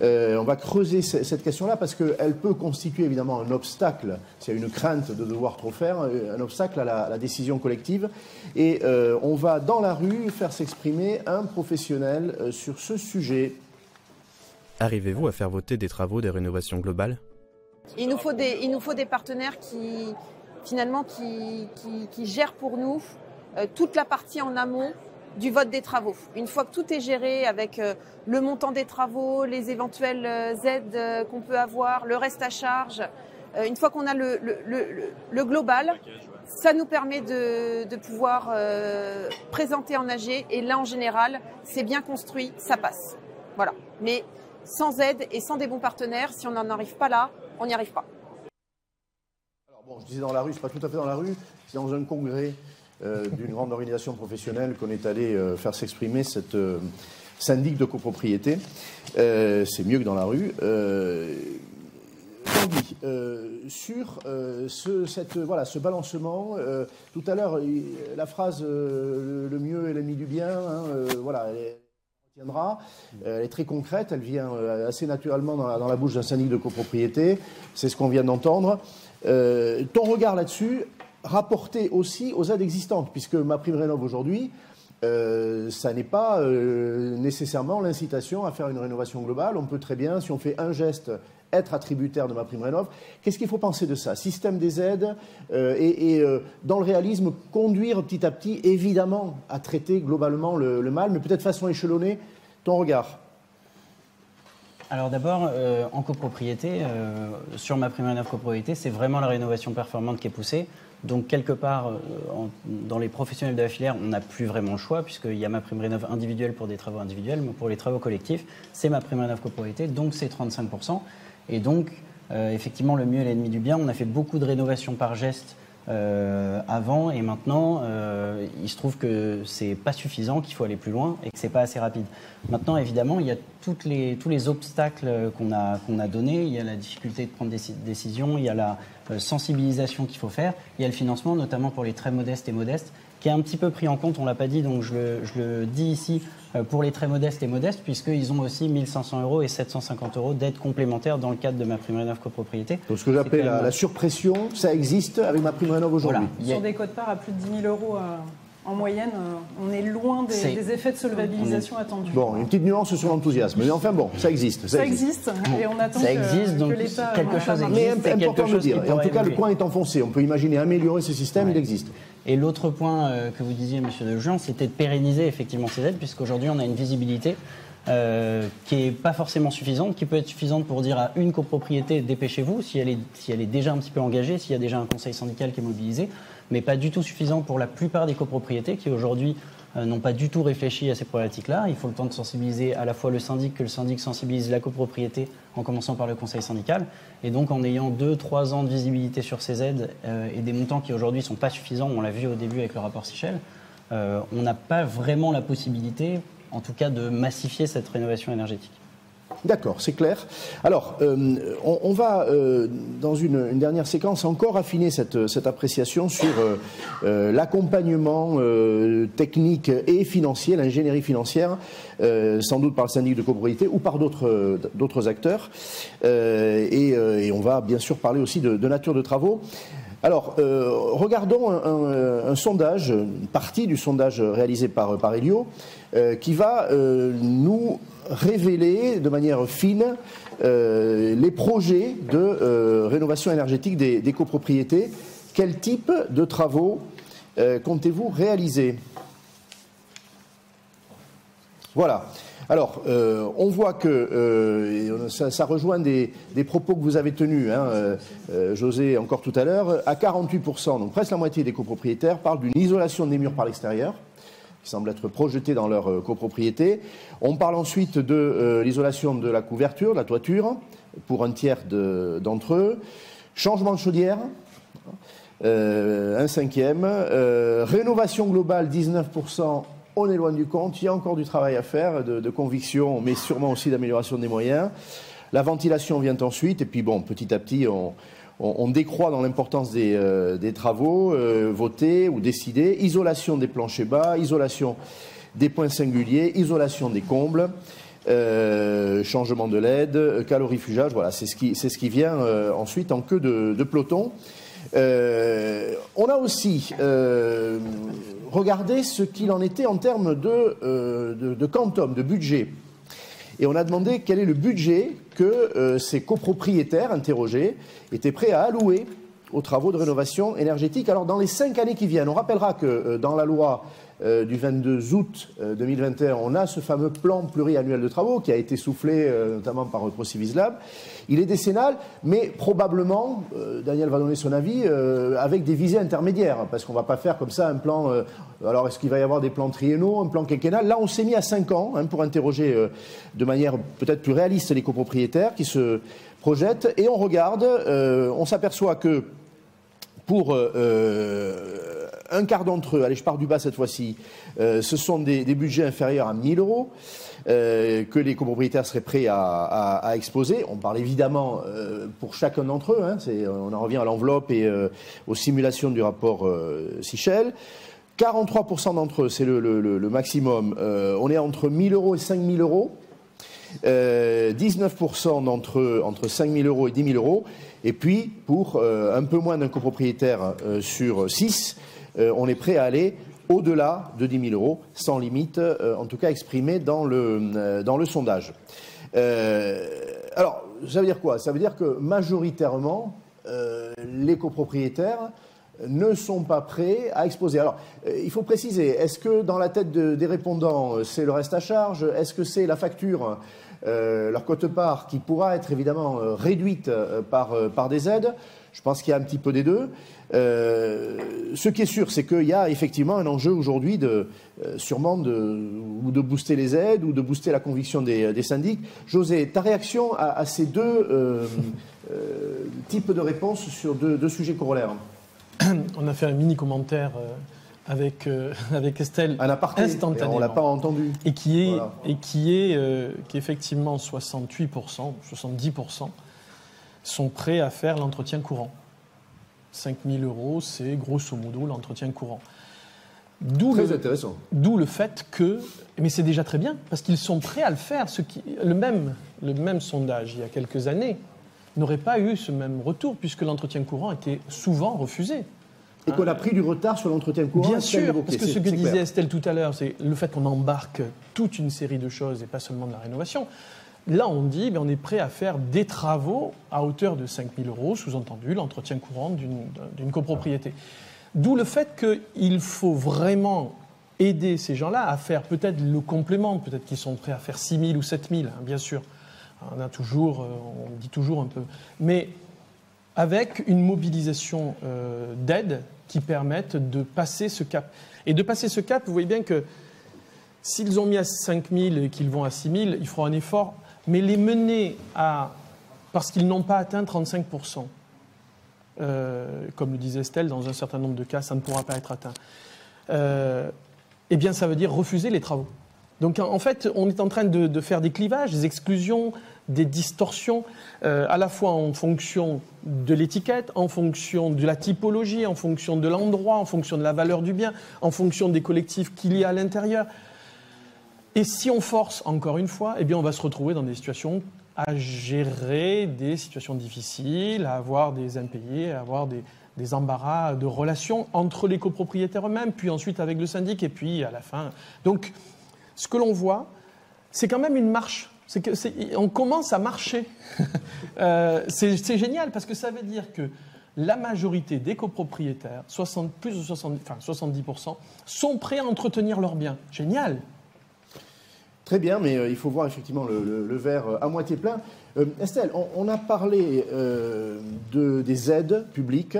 Euh, on va creuser cette question-là parce qu'elle peut constituer évidemment un obstacle, s'il y a une crainte de devoir trop faire, euh, un obstacle à la, décision collective. Et on va dans la rue faire s'exprimer un professionnel sur ce sujet. Arrivez-vous à faire voter des travaux des rénovations globales? Il nous, faut des, il nous faut des partenaires qui, finalement, qui, qui gèrent pour nous toute la partie en amont du vote des travaux. Une fois que tout est géré avec euh, le montant des travaux, les éventuelles euh, aides qu'on peut avoir, le reste à charge, une fois qu'on a le, le, global, ça nous permet de, de pouvoir présenter en AG. Et là, en général, c'est bien construit, ça passe. Voilà. Mais sans aide et sans des bons partenaires, si on n'en arrive pas là, on n'y arrive pas. Alors bon, je disais dans la rue, c'est pas tout à fait dans la rue, c'est dans un congrès euh, d'une grande organisation professionnelle qu'on est allé euh, faire s'exprimer cette euh, syndic de copropriété. c'est mieux que dans la rue. sur ce, voilà, ce balancement, tout à l'heure, la phrase le mieux est l'ennemi du bien, hein, voilà, elle, tiendra. elle est très concrète, elle vient assez naturellement dans la, dans la bouche d'un syndic de copropriété, c'est ce qu'on vient d'entendre. ton regard là-dessus, rapporté aussi aux aides existantes, puisque ma prime rénov aujourd'hui, euh, ça n'est pas euh, nécessairement l'incitation à faire une rénovation globale. On peut très bien, si on fait un geste, être attributaire de ma prime rénov. Qu'est-ce qu'il faut penser de ça? Système des aides euh, et, dans le réalisme, conduire petit à petit, évidemment, à traiter globalement le, le mal, mais peut-être façon échelonnée. Ton regard? Alors d'abord, en copropriété, sur ma prime rénov copropriété, c'est vraiment la rénovation performante qui est poussée. Donc, quelque part, euh, dans les professionnels de la filière, on n'a plus vraiment le choix, puisqu'il y a ma prime rénov individuelle pour des travaux individuels, mais pour les travaux collectifs, c'est ma prime rénov copropriété, donc c'est 35%. Et donc, euh, effectivement, le mieux est l'ennemi du bien. On a fait beaucoup de rénovations par geste euh, avant et maintenant, il se trouve que c'est pas suffisant, qu'il faut aller plus loin et que c'est pas assez rapide. Maintenant, évidemment, il y a toutes les, tous les obstacles qu'on a, qu'on a donnés. Il y a la difficulté de prendre des décisions, il y a la sensibilisation qu'il faut faire. Il y a le financement, notamment pour les très modestes et modestes, qui est un petit peu pris en compte, on ne l'a pas dit, donc je le, dis ici, euh, pour les très modestes et modestes, puisqu'ils ont aussi 1500 euros et 750 euros d'aide complémentaire dans le cadre de ma prime rénov copropriété. Donc ce que j'appelle la, surpression, ça existe avec ma prime rénov aujourd'hui. Sur des codes parts à plus de 10 000 euros. Euh, en moyenne, euh, on est loin des, effets de solvabilisation attendus. Bon, une petite nuance sur l'enthousiasme, mais enfin bon, ça existe. Ça, existe, et on attend ça existe, donc l'État quelque chose existe. Mais important de le dire. Et en tout cas, le point est enfoncé. On peut imaginer améliorer ce système, il existe. Et l'autre point euh, que vous disiez, Monsieur De Jean, c'était de pérenniser effectivement ces aides, puisqu'aujourd'hui on a une visibilité euh, qui n'est pas forcément suffisante, qui peut être suffisante pour dire à une copropriété dépêchez-vous, si elle, est, si elle est déjà un petit peu engagée, s'il y a déjà un conseil syndical qui est mobilisé, mais pas du tout suffisant pour la plupart des copropriétés qui aujourd'hui euh, n'ont pas du tout réfléchi à ces problématiques-là. Il faut le temps de sensibiliser à la fois le syndic, que le syndic sensibilise la copropriété, en commençant par le conseil syndical. Et donc en ayant 2-3 ans de visibilité sur ces aides euh, et des montants qui aujourd'hui ne sont pas suffisants, on l'a vu au début avec le rapport Sichel, on n'a pas vraiment la possibilité en tout cas de massifier cette rénovation énergétique. D'accord, c'est clair. Alors, euh, on, va, euh, dans une, dernière séquence, encore affiner cette, appréciation sur euh, l'accompagnement technique et financier, l'ingénierie financière, sans doute par le syndic de copropriété ou par d'autres acteurs. Et, on va bien sûr parler aussi de, nature de travaux. Alors, regardons un, sondage, une partie du sondage réalisé par, Elio, euh, qui va euh, nous révéler de manière fine euh, les projets de rénovation énergétique des, copropriétés. Quel type de travaux comptez-vous réaliser? Voilà. Alors, on voit que ça, rejoint des, propos que vous avez tenus, hein, José, encore tout à l'heure. À 48%, donc presque la moitié des copropriétaires parlent d'une isolation des murs par l'extérieur qui semblent être projetés dans leur euh, copropriété. On parle ensuite de euh, l'isolation de la couverture, de la toiture, pour un tiers d'entre eux. Changement de chaudière, euh, un cinquième. rénovation globale, 19%. On est loin du compte. Il y a encore du travail à faire, de, conviction, mais sûrement aussi d'amélioration des moyens. La ventilation vient ensuite. Et puis, bon, petit à petit, on, décroît dans l'importance des, euh, travaux euh, votés ou décidés. Isolation des planchers bas, isolation des points singuliers, isolation des combles. Euh, changement de LED, calorifugage, voilà, c'est ce qui, c'est ce qui vient ensuite en queue de, peloton. On a aussi regardé ce qu'il en était en termes de, de, de quantum, de budget. Et on a demandé quel est le budget que euh, ces copropriétaires interrogés étaient prêts à allouer aux travaux de rénovation énergétique. Alors dans les cinq années qui viennent, on rappellera que euh, dans la loi euh, du 22 août 2021, on a ce fameux plan pluriannuel de travaux qui a été soufflé notamment par ProCivislab. Il est décennal, mais probablement, Daniel va donner son avis, avec des visées intermédiaires, parce qu'on ne va pas faire comme ça un plan. alors est-ce qu'il va y avoir des plans triennaux, un plan quinquennal? Là, on s'est mis à cinq ans hein, pour interroger de manière peut-être plus réaliste les copropriétaires qui se projettent, et on regarde, on s'aperçoit que pour euh, euh, un quart d'entre eux, allez, je pars du bas cette fois-ci, euh, ce sont des, budgets inférieurs à 1000 euros. que les copropriétaires seraient prêts à, exposer. On parle évidemment pour chacun d'entre eux, hein, on en revient à l'enveloppe et aux simulations du rapport Sichel. 43% d'entre eux, c'est le, maximum, on est entre 1000 euros et 5000 euros. 19% d'entre eux entre 5000 euros et 10 000 euros. Et puis, pour euh, un peu moins d'un copropriétaire euh, sur 6, euh, on est prêt à aller au-delà de 10 000 euros, sans limite, en tout cas exprimé dans le, dans le sondage. alors, ça veut dire quoi? Ça veut dire que majoritairement, les copropriétaires ne sont pas prêts à exposer. Alors, il faut préciser, est-ce que dans la tête des répondants, c'est le reste à charge? Est-ce que c'est la facture euh, leur cote-part qui pourra être évidemment euh, réduite euh, par des aides? Je pense qu'il y a un petit peu des deux. ce qui est sûr, c'est qu'il y a effectivement un enjeu aujourd'hui de sûrement de, ou de booster les aides ou de booster la conviction des, des syndics. José, ta réaction à, ces deux types de réponses sur deux, deux, sujets corollaires On a fait un mini commentaire avec, euh, avec Estelle aparté, instantanément. on l'a pas entendu. Et qui est, et qui est, euh, qui effectivement 68%, 70% sont prêts à faire l'entretien courant. 5 000 euros, c'est grosso modo l'entretien courant. D'où très le, intéressant. D'où le fait que, mais c'est déjà très bien, parce qu'ils sont prêts à le faire. Ce qui, le, même, le même sondage, il y a quelques années, n'aurait pas eu ce même retour, puisque l'entretien courant était souvent refusé Et qu'on a pris du retard sur l'entretien courant. Bien sûr, parce que ce que disait Estelle tout à l'heure, c'est le fait qu'on embarque toute une série de choses et pas seulement de la rénovation. Là, on dit, ben, on est prêt à faire des travaux à hauteur de 5 000 euros, sous-entendu l'entretien courant d'une copropriété. D'où le fait qu'il faut vraiment aider ces gens-là à faire peut-être le complément, peut-être qu'ils sont prêts à faire 6 000 ou 7 000, hein, bien sûr. On a toujours, euh, on dit toujours un peu. Mais avec une mobilisation euh, d'aide qui permette de passer ce cap. Et de passer ce cap, vous voyez bien que s'ils ont mis à 5 000 et qu'ils vont à 6 000, il feront un effort, mais les mener à. parce qu'ils n'ont pas atteint 35 euh, comme le disait Estelle, dans un certain nombre de cas, ça ne pourra pas être atteint. Euh, eh bien, ça veut dire refuser les travaux. Donc, en fait, on est en train de faire des clivages, des exclusions, des distorsions, euh, à la fois en fonction de l'étiquette, en fonction de la typologie, en fonction de l'endroit, en fonction de la valeur du bien, en fonction des collectifs qu'il y a à l'intérieur. Et si on force, encore une fois, eh bien on va se retrouver dans des situations à gérer des situations difficiles, à avoir des impayés, à avoir des, embarras de relations entre les copropriétaires eux-mêmes, puis ensuite avec le syndic, et puis à la fin. Donc, ce que l'on voit, c'est quand même une marche qu'on commence à marcher. Euh, c'est génial parce que ça veut dire que la majorité des copropriétaires, 60, plus de 70, enfin 70%, sont prêts à entretenir leurs biens. Génial. Très bien, mais euh, il faut voir effectivement le, verre à moitié plein. Euh, Estelle, on, a parlé de, des aides publiques,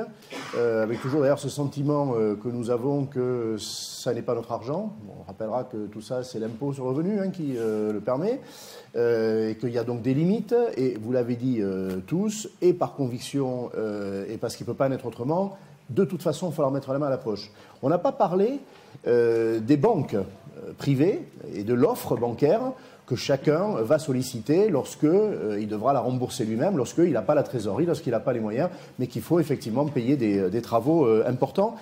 avec toujours d'ailleurs ce sentiment que nous avons que ça n'est pas notre argent. on rappellera que tout ça, c'est l'impôt sur le revenu hein, qui le permet. Euh, et qu'il y a donc des limites, et vous l'avez dit euh, tous, et par conviction, euh, et parce qu'il ne peut pas en être autrement, de toute façon, il va falloir mettre la main à la poche. On n'a pas parlé des banques privées et de l'offre bancaire que chacun va solliciter lorsqu'il il devra la rembourser lui-même, lorsqu'il n'a pas la trésorerie, lorsqu'il n'a pas les moyens, mais qu'il faut effectivement payer des travaux importants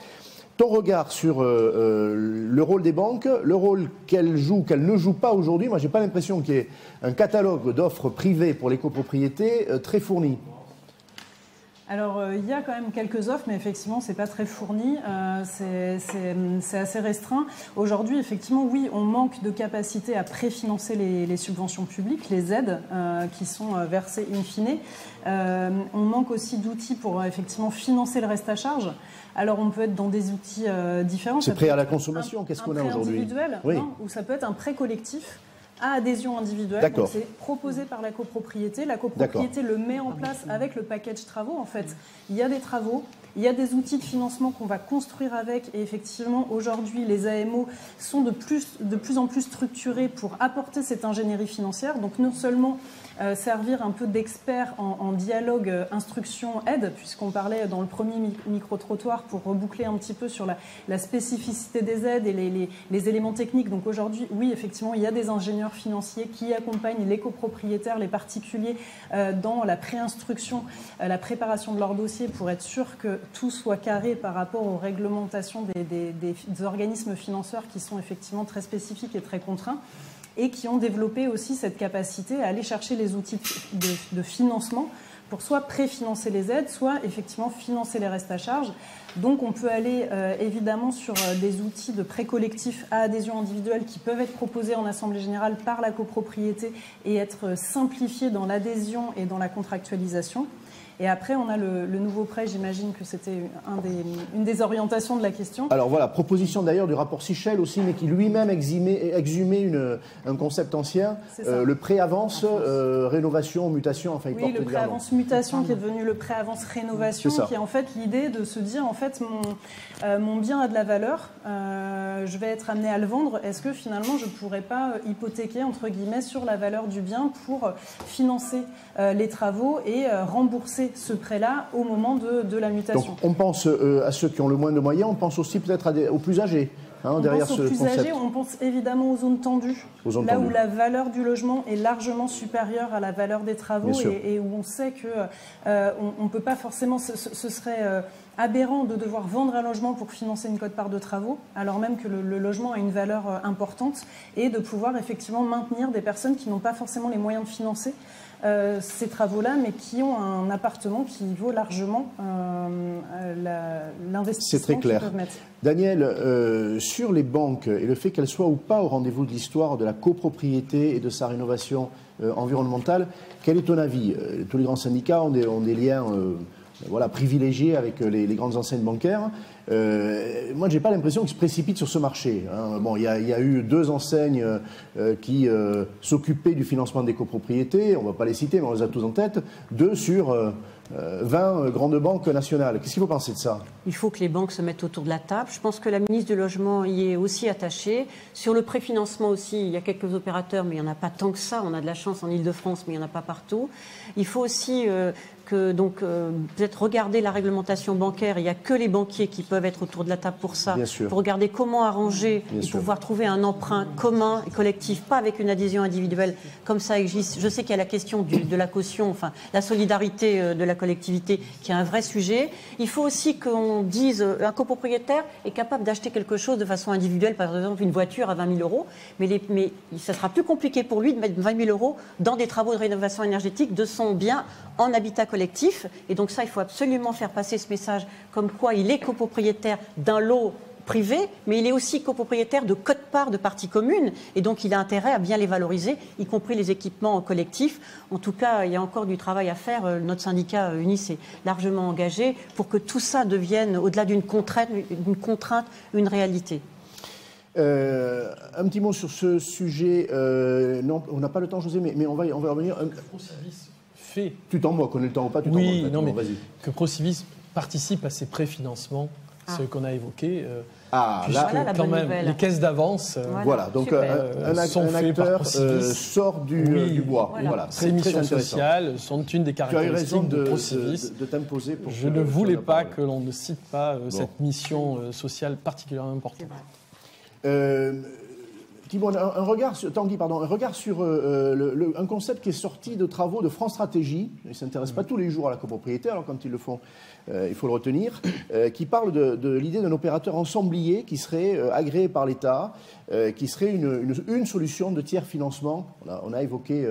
ton regard sur euh, euh, le rôle des banques, le rôle qu'elles jouent, qu'elles ne jouent pas aujourd'hui. Moi, je n'ai pas l'impression qu'il y ait un catalogue d'offres privées pour les copropriétés euh, très fourni. Alors, il y a quand même quelques offres, mais effectivement, ce n'est pas très fourni, c'est assez restreint. Aujourd'hui, effectivement, oui, on manque de capacité à préfinancer les, les subventions publiques, les aides qui sont versées in fine. on manque aussi d'outils pour effectivement financer le reste à charge. Alors on peut être dans des outils euh, différents. C'est prêt à la consommation, qu'est-ce qu'on a aujourd'hui? individuel, oui. ou ça peut être un prêt collectif à adhésion individuelle. C'est proposé par la copropriété. La copropriété le met en place avec le package travaux. En fait, il y a des travaux, il y a des outils de financement qu'on va construire avec. Et effectivement, aujourd'hui, les AMO sont de plus, de plus en plus structurés pour apporter cette ingénierie financière. Donc non seulement servir un peu d'expert en, dialogue euh, instruction-aide, puisqu'on parlait dans le premier micro-trottoir pour reboucler un petit peu sur la, spécificité des aides et les, éléments techniques. Donc aujourd'hui, oui, effectivement, il y a des ingénieurs financiers qui accompagnent les copropriétaires, les particuliers euh, dans la préinstruction, la préparation de leur dossier pour être sûr que tout soit carré par rapport aux réglementations des organismes financeurs qui sont effectivement très spécifiques et très contraints et qui ont développé aussi cette capacité à aller chercher les outils de, financement pour soit préfinancer les aides, soit effectivement financer les restes à charge. Donc on peut aller euh, évidemment sur euh, des outils de prêt collectif à adhésion individuelle qui peuvent être proposés en Assemblée générale par la copropriété et être simplifiés dans l'adhésion et dans la contractualisation. Et après, on a le, nouveau prêt, j'imagine que c'était une des orientations de la question. Alors voilà, proposition d'ailleurs du rapport Sichel aussi, mais qui lui-même exhumait, un concept ancien, euh, le pré-avance, euh, rénovation, mutation, enfin Oui, le pré-avance mutation qui est devenu le pré-avance rénovation, qui est en fait l'idée de se dire, en fait, mon, euh, mon bien a de la valeur, je vais être amené à le vendre, est-ce que finalement je ne pourrais pas hypothéquer, entre guillemets, sur la valeur du bien pour financer les travaux et rembourser ce prêt-là au moment de, la mutation. Donc on pense euh, à ceux qui ont le moins de moyens, on pense aussi peut-être aux plus âgés. Hein, on pense aux plus âgés, on pense évidemment aux zones tendues, là où la valeur du logement est largement supérieure à la valeur des travaux et, où on sait que euh, on ne peut pas forcément, ce, serait euh, aberrant de devoir vendre un logement pour financer une cote-part de travaux, alors même que le, logement a une valeur importante, et de pouvoir effectivement maintenir des personnes qui n'ont pas forcément les moyens de financer euh, ces travaux-là, mais qui ont un appartement qui vaut largement euh, l'investissement. C'est très clair. Daniel, sur les banques et le fait qu'elles soient ou pas au rendez-vous de l'histoire de la copropriété et de sa rénovation environnementale, quel est ton avis? Tous les grands syndicats ont des, ont des liens voilà, privilégié avec euh, les, grandes enseignes bancaires. Euh, moi, je n'ai pas l'impression qu'ils se précipitent sur ce marché. Hein. Bon, il y, a eu deux enseignes euh, qui s'occupaient du financement des copropriétés. On ne va pas les citer, mais on les a tous en tête. Deux sur 20 grandes banques nationales. Qu'est-ce qu'il faut penser de ça? Il faut que les banques se mettent autour de la table. Je pense que la ministre du Logement y est aussi attachée. Sur le préfinancement aussi, il y a quelques opérateurs, mais il n'y en a pas tant que ça. On a de la chance en Ile-de-France, mais il n'y en a pas partout. Il faut aussi donc euh, peut-être regarder la réglementation bancaire. Il n'y a que les banquiers qui peuvent être autour de la table pour ça, pour regarder comment arranger et pouvoir trouver un emprunt commun et collectif, pas avec une adhésion individuelle comme ça existe. Je sais qu'il y a la question de la caution, enfin la solidarité euh, de la collectivité, qui est un vrai sujet. Il faut aussi qu'on dise euh, un copropriétaire est capable d'acheter quelque chose de façon individuelle, par exemple une voiture à 20 000 euros, mais, les, mais ça sera plus compliqué pour lui de mettre 20 000 euros dans des travaux de rénovation énergétique de son bien en habitat collectif et donc ça, il faut absolument faire passer ce message comme quoi il est copropriétaire d'un lot privé, mais il est aussi copropriétaire de codes-parts de parties communes, et donc il a intérêt à bien les valoriser, y compris les équipements collectifs. En tout cas, il y a encore du travail à faire. Euh, notre syndicat euh, UNIS est largement engagé pour que tout ça devienne, au-delà d'une contrainte, une, contrainte, une réalité. Euh, un petit mot sur ce sujet. non, on n'a pas le temps, José, mais, mais on, va, on va revenir. Un fait. Tu t'en connais le temps ou pas tu Oui, non, mais que Procivis participe à ces préfinancements, ah. ce qu'on a évoqué. Euh, ah, là, quand même, les caisses d'avance. Euh, voilà, donc euh, un, acteur sort du, du, bois. Voilà, ces missions sociales sont une des caractéristiques de, Procivis. De, t'imposer Je ne voulais pas que l'on ne cite pas cette mission sociale particulièrement importante. Thibault, un, regard sur, Tanguy, pardon, un regard sur euh, euh, un concept qui est sorti de travaux de France Stratégie. Ils ne s'intéressent pas tous les jours à la copropriété, alors quand ils le font, euh, il faut le retenir, qui parle de, l'idée d'un opérateur ensemblier qui serait agréé par l'État, qui serait une, solution de tiers financement. On a, évoqué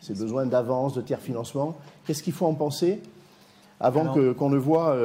ces besoins d'avance, de tiers financement. Qu'est-ce qu'il faut en penser avant qu'on ne voit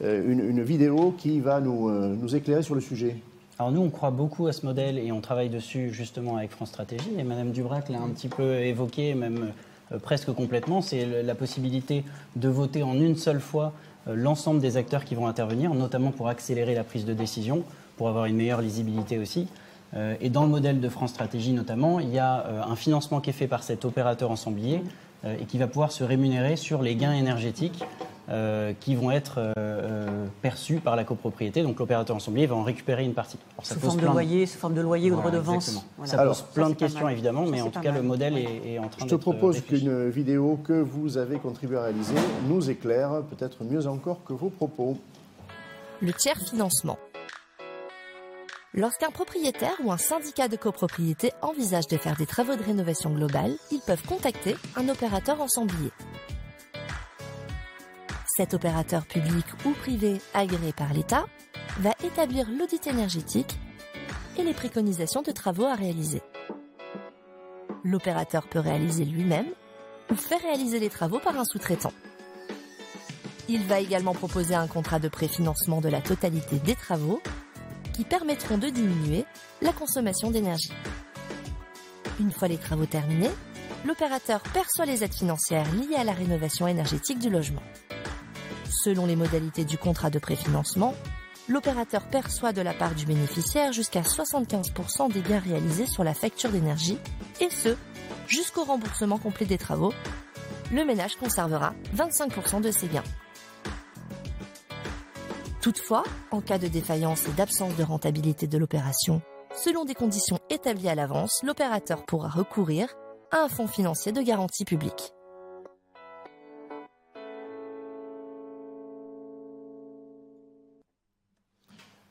une, vidéo qui va nous éclairer sur le sujet? Alors nous, on croit beaucoup à ce modèle et on travaille dessus justement avec France Stratégie. Et Madame Dubrac l'a un petit peu évoqué, même euh, presque complètement. C'est la possibilité de voter en une seule fois euh, l'ensemble des acteurs qui vont intervenir, notamment pour accélérer la prise de décision, pour avoir une meilleure lisibilité aussi. Euh, et dans le modèle de France Stratégie notamment, il y a un financement qui est fait par cet opérateur ensemblier et qui va pouvoir se rémunérer sur les gains énergétiques euh, qui vont être euh, euh, perçus par la copropriété. Donc l'opérateur ensemblier va en récupérer une partie. sous, forme de loyer, sous forme de loyer ou de redevance. Ça pose plein de questions évidemment, mais en tout cas le modèle est, en train de. Je te propose qu'une vidéo que vous avez contribué à réaliser nous éclaire peut-être mieux encore que vos propos. Le tiers financement. Lorsqu'un propriétaire ou un syndicat de copropriété envisage de faire des travaux de rénovation globale, ils peuvent contacter un opérateur ensemblier. Cet opérateur public ou privé agréé par l'État va établir l'audit énergétique et les préconisations de travaux à réaliser. L'opérateur peut réaliser lui-même ou faire réaliser les travaux par un sous-traitant. Il va également proposer un contrat de préfinancement de la totalité des travaux qui permettront de diminuer la consommation d'énergie. Une fois les travaux terminés, l'opérateur perçoit les aides financières liées à la rénovation énergétique du logement. Selon les modalités du contrat de préfinancement, l'opérateur perçoit de la part du bénéficiaire jusqu'à 75% des gains réalisés sur la facture d'énergie, et ce, jusqu'au remboursement complet des travaux. Le ménage conservera 25% de ses gains. Toutefois, en cas de défaillance et d'absence de rentabilité de l'opération, selon des conditions établies à l'avance, l'opérateur pourra recourir à un fonds financier de garantie publique.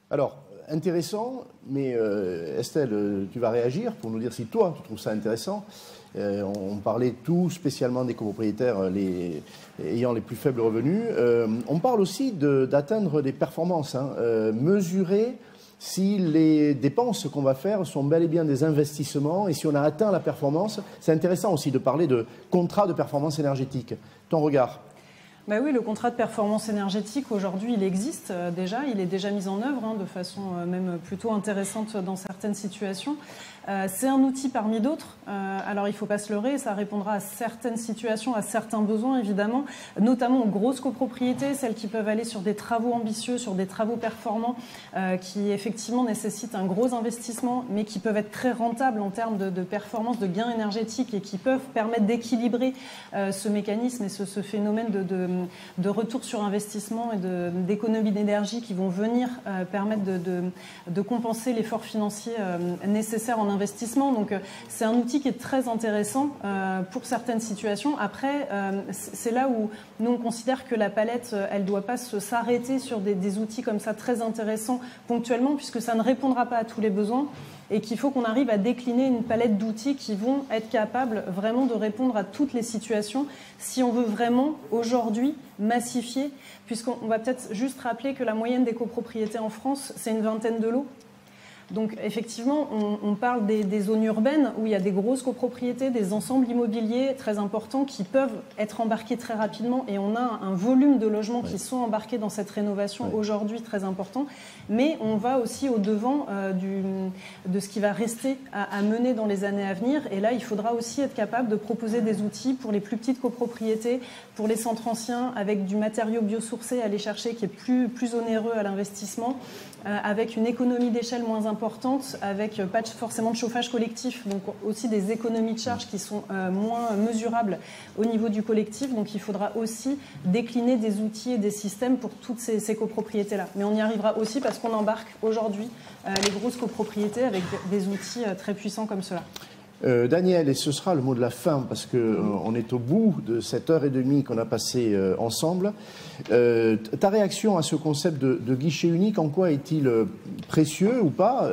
Alors, intéressant, mais Estelle, tu vas réagir pour nous dire si toi, tu trouves ça intéressant. on parlait tout spécialement des copropriétaires ayant les plus faibles revenus. on parle aussi d'atteindre des performances, hein, mesurer si les dépenses qu'on va faire sont bel et bien des investissements et si on a atteint la performance. C'est intéressant aussi de parler de contrat de performance énergétique. Ton regard bah oui, le contrat de performance énergétique, aujourd'hui, il existe euh, déjà. Il est déjà mis en œuvre hein, de façon euh, même plutôt intéressante dans certaines situations. Euh, c'est un outil parmi d'autres. Alors il ne faut pas se leurrer, ça répondra à certaines situations, à certains besoins évidemment, notamment aux grosses copropriétés, celles qui peuvent aller sur des travaux ambitieux, sur des travaux performants, qui effectivement nécessitent un gros investissement, mais qui peuvent être très rentables en termes de, performance, de gains énergétiques et qui peuvent permettre d'équilibrer ce mécanisme et ce, phénomène de, retour sur investissement et d'économie d'énergie qui vont venir permettre de, compenser l'effort financier nécessaire en investissement. Donc euh, c'est un outil qui est très intéressant euh, pour certaines situations. Après, euh, c'est là où nous on considère que la palette, elle ne doit pas s'arrêter sur des, des outils comme ça très intéressants ponctuellement, puisque ça ne répondra pas à tous les besoins et qu'il faut qu'on arrive à décliner une palette d'outils qui vont être capables vraiment de répondre à toutes les situations si on veut vraiment aujourd'hui massifier, puisqu'on va peut-être juste rappeler que la moyenne des copropriétés en France, c'est une vingtaine de lots. Donc effectivement, on, parle des, zones urbaines où il y a des grosses copropriétés, des ensembles immobiliers très importants qui peuvent être embarqués très rapidement et on a un volume de logements qui sont embarqués dans cette rénovation aujourd'hui très important. Mais on va aussi au devant euh, de ce qui va rester à, mener dans les années à venir. Et là, il faudra aussi être capable de proposer des outils pour les plus petites copropriétés, pour les centres anciens, avec du matériau biosourcé à aller chercher qui est plus, plus onéreux à l'investissement. Euh, avec une économie d'échelle moins importante, avec euh, pas forcément de chauffage collectif, donc aussi des économies de charges qui sont moins mesurables au niveau du collectif. Donc il faudra aussi décliner des outils et des systèmes pour toutes ces, ces copropriétés-là. Mais on y arrivera aussi parce qu'on embarque aujourd'hui les grosses copropriétés avec des outils très puissants comme cela. Euh, Daniel, et ce sera le mot de la fin parce qu'on euh, est au bout de cette heure et demie qu'on a passé euh, ensemble. ta réaction à ce concept de, guichet unique, en quoi est-il précieux ou pas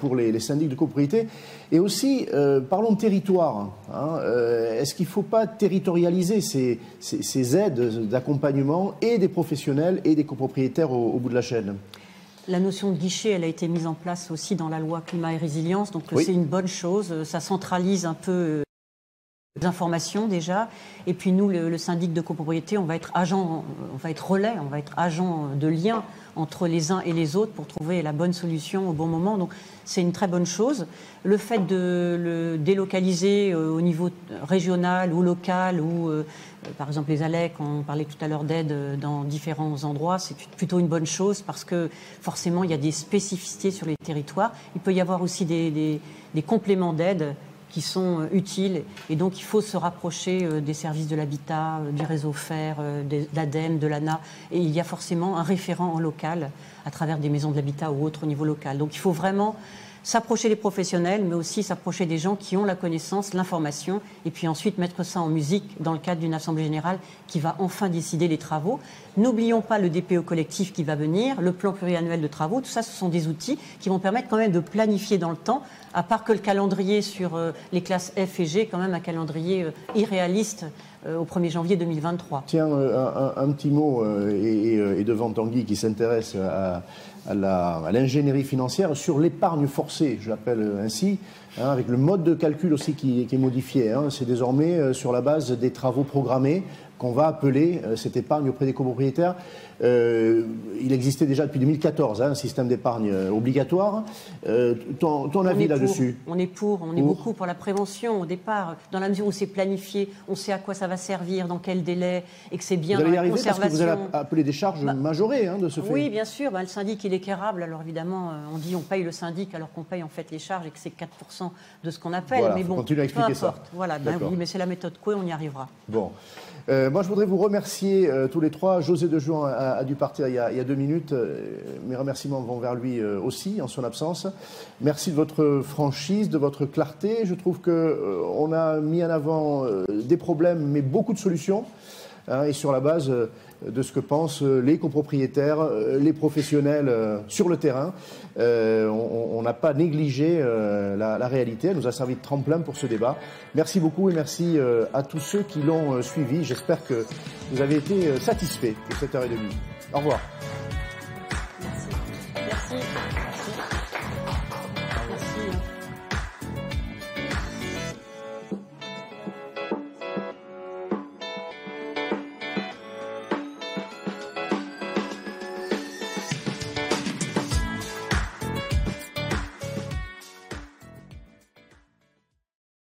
pour les, syndics de copropriété? Et aussi, parlons de territoire. Hein. Est-ce qu'il ne faut pas territorialiser ces, aides d'accompagnement et des professionnels et des copropriétaires au bout de la chaîne? La notion de guichet, elle a été mise en place aussi dans la loi climat et résilience, donc c'est une bonne chose. Ça centralise un peu euh, les informations déjà. Et puis nous, le, syndic de copropriété, on va être agent, on va être relais, on va être agent de lien entre les uns et les autres pour trouver la bonne solution au bon moment. Donc c'est une très bonne chose. Le fait de le délocaliser euh, au niveau régional ou local ou euh, par exemple les ALEC, on parlait tout à l'heure d'aide euh, dans différents endroits, c'est plutôt une bonne chose parce que forcément il y a des spécificités sur les territoires. Il peut y avoir aussi des, compléments d'aide qui sont utiles. Et donc, il faut se rapprocher des services de l'habitat, du réseau FER, de l'ADEME, de l'ANA. Et il y a forcément un référent en local à travers des maisons de l'habitat ou autres au niveau local. Donc, il faut vraiment s'approcher des professionnels, mais aussi s'approcher des gens qui ont la connaissance, l'information, et puis ensuite mettre ça en musique dans le cadre d'une assemblée générale qui va enfin décider les travaux. N'oublions pas le DPO collectif qui va venir, le plan pluriannuel de travaux, tout ça, ce sont des outils qui vont permettre quand même de planifier dans le temps, à part que le calendrier sur euh, les classes F et G, quand même un calendrier euh, irréaliste au 1er janvier 2023. Tiens, un, petit mot, et, devant Tanguy qui s'intéresse à, l'ingénierie financière sur l'épargne forcée, je l'appelle ainsi, hein, avec le mode de calcul aussi qui, est modifié. Hein. C'est désormais euh, sur la base des travaux programmés qu'on va appeler euh, cette épargne auprès des copropriétaires. Euh, il existait déjà depuis 2014 hein, un système d'épargne euh, obligatoire. ton, avis là-dessus? On est pour, on est beaucoup pour la prévention au départ, dans la mesure où c'est planifié, on sait à quoi ça va servir, dans quel délai, et que c'est bien vous allez y arriver Parce que vous allez appeler des charges bah, majorées hein, de ce fait. Oui, bien sûr. Bah, le syndic, il est quérable. Alors évidemment, on dit on paye le syndic alors qu'on paye en fait les charges et que c'est 4% de ce qu'on appelle. Voilà, mais bon, à expliquer ça. Voilà, ben oui, mais c'est la méthode quoi, on y arrivera. Bon. Euh, moi, je voudrais vous remercier euh, tous les trois. José de Juan a, dû partir il y a, deux minutes. Euh, mes remerciements vont vers lui aussi, en son absence. Merci de votre franchise, de votre clarté. Je trouve qu'on a mis en avant des problèmes, mais beaucoup de solutions. Hein, et sur la base de ce que pensent les copropriétaires, les professionnels sur le terrain. Euh, on n'a pas négligé euh, la, réalité. Elle nous a servi de tremplin pour ce débat. Merci beaucoup et merci euh, à tous ceux qui l'ont suivi. J'espère que vous avez été satisfaits de cette heure et demie. Au revoir.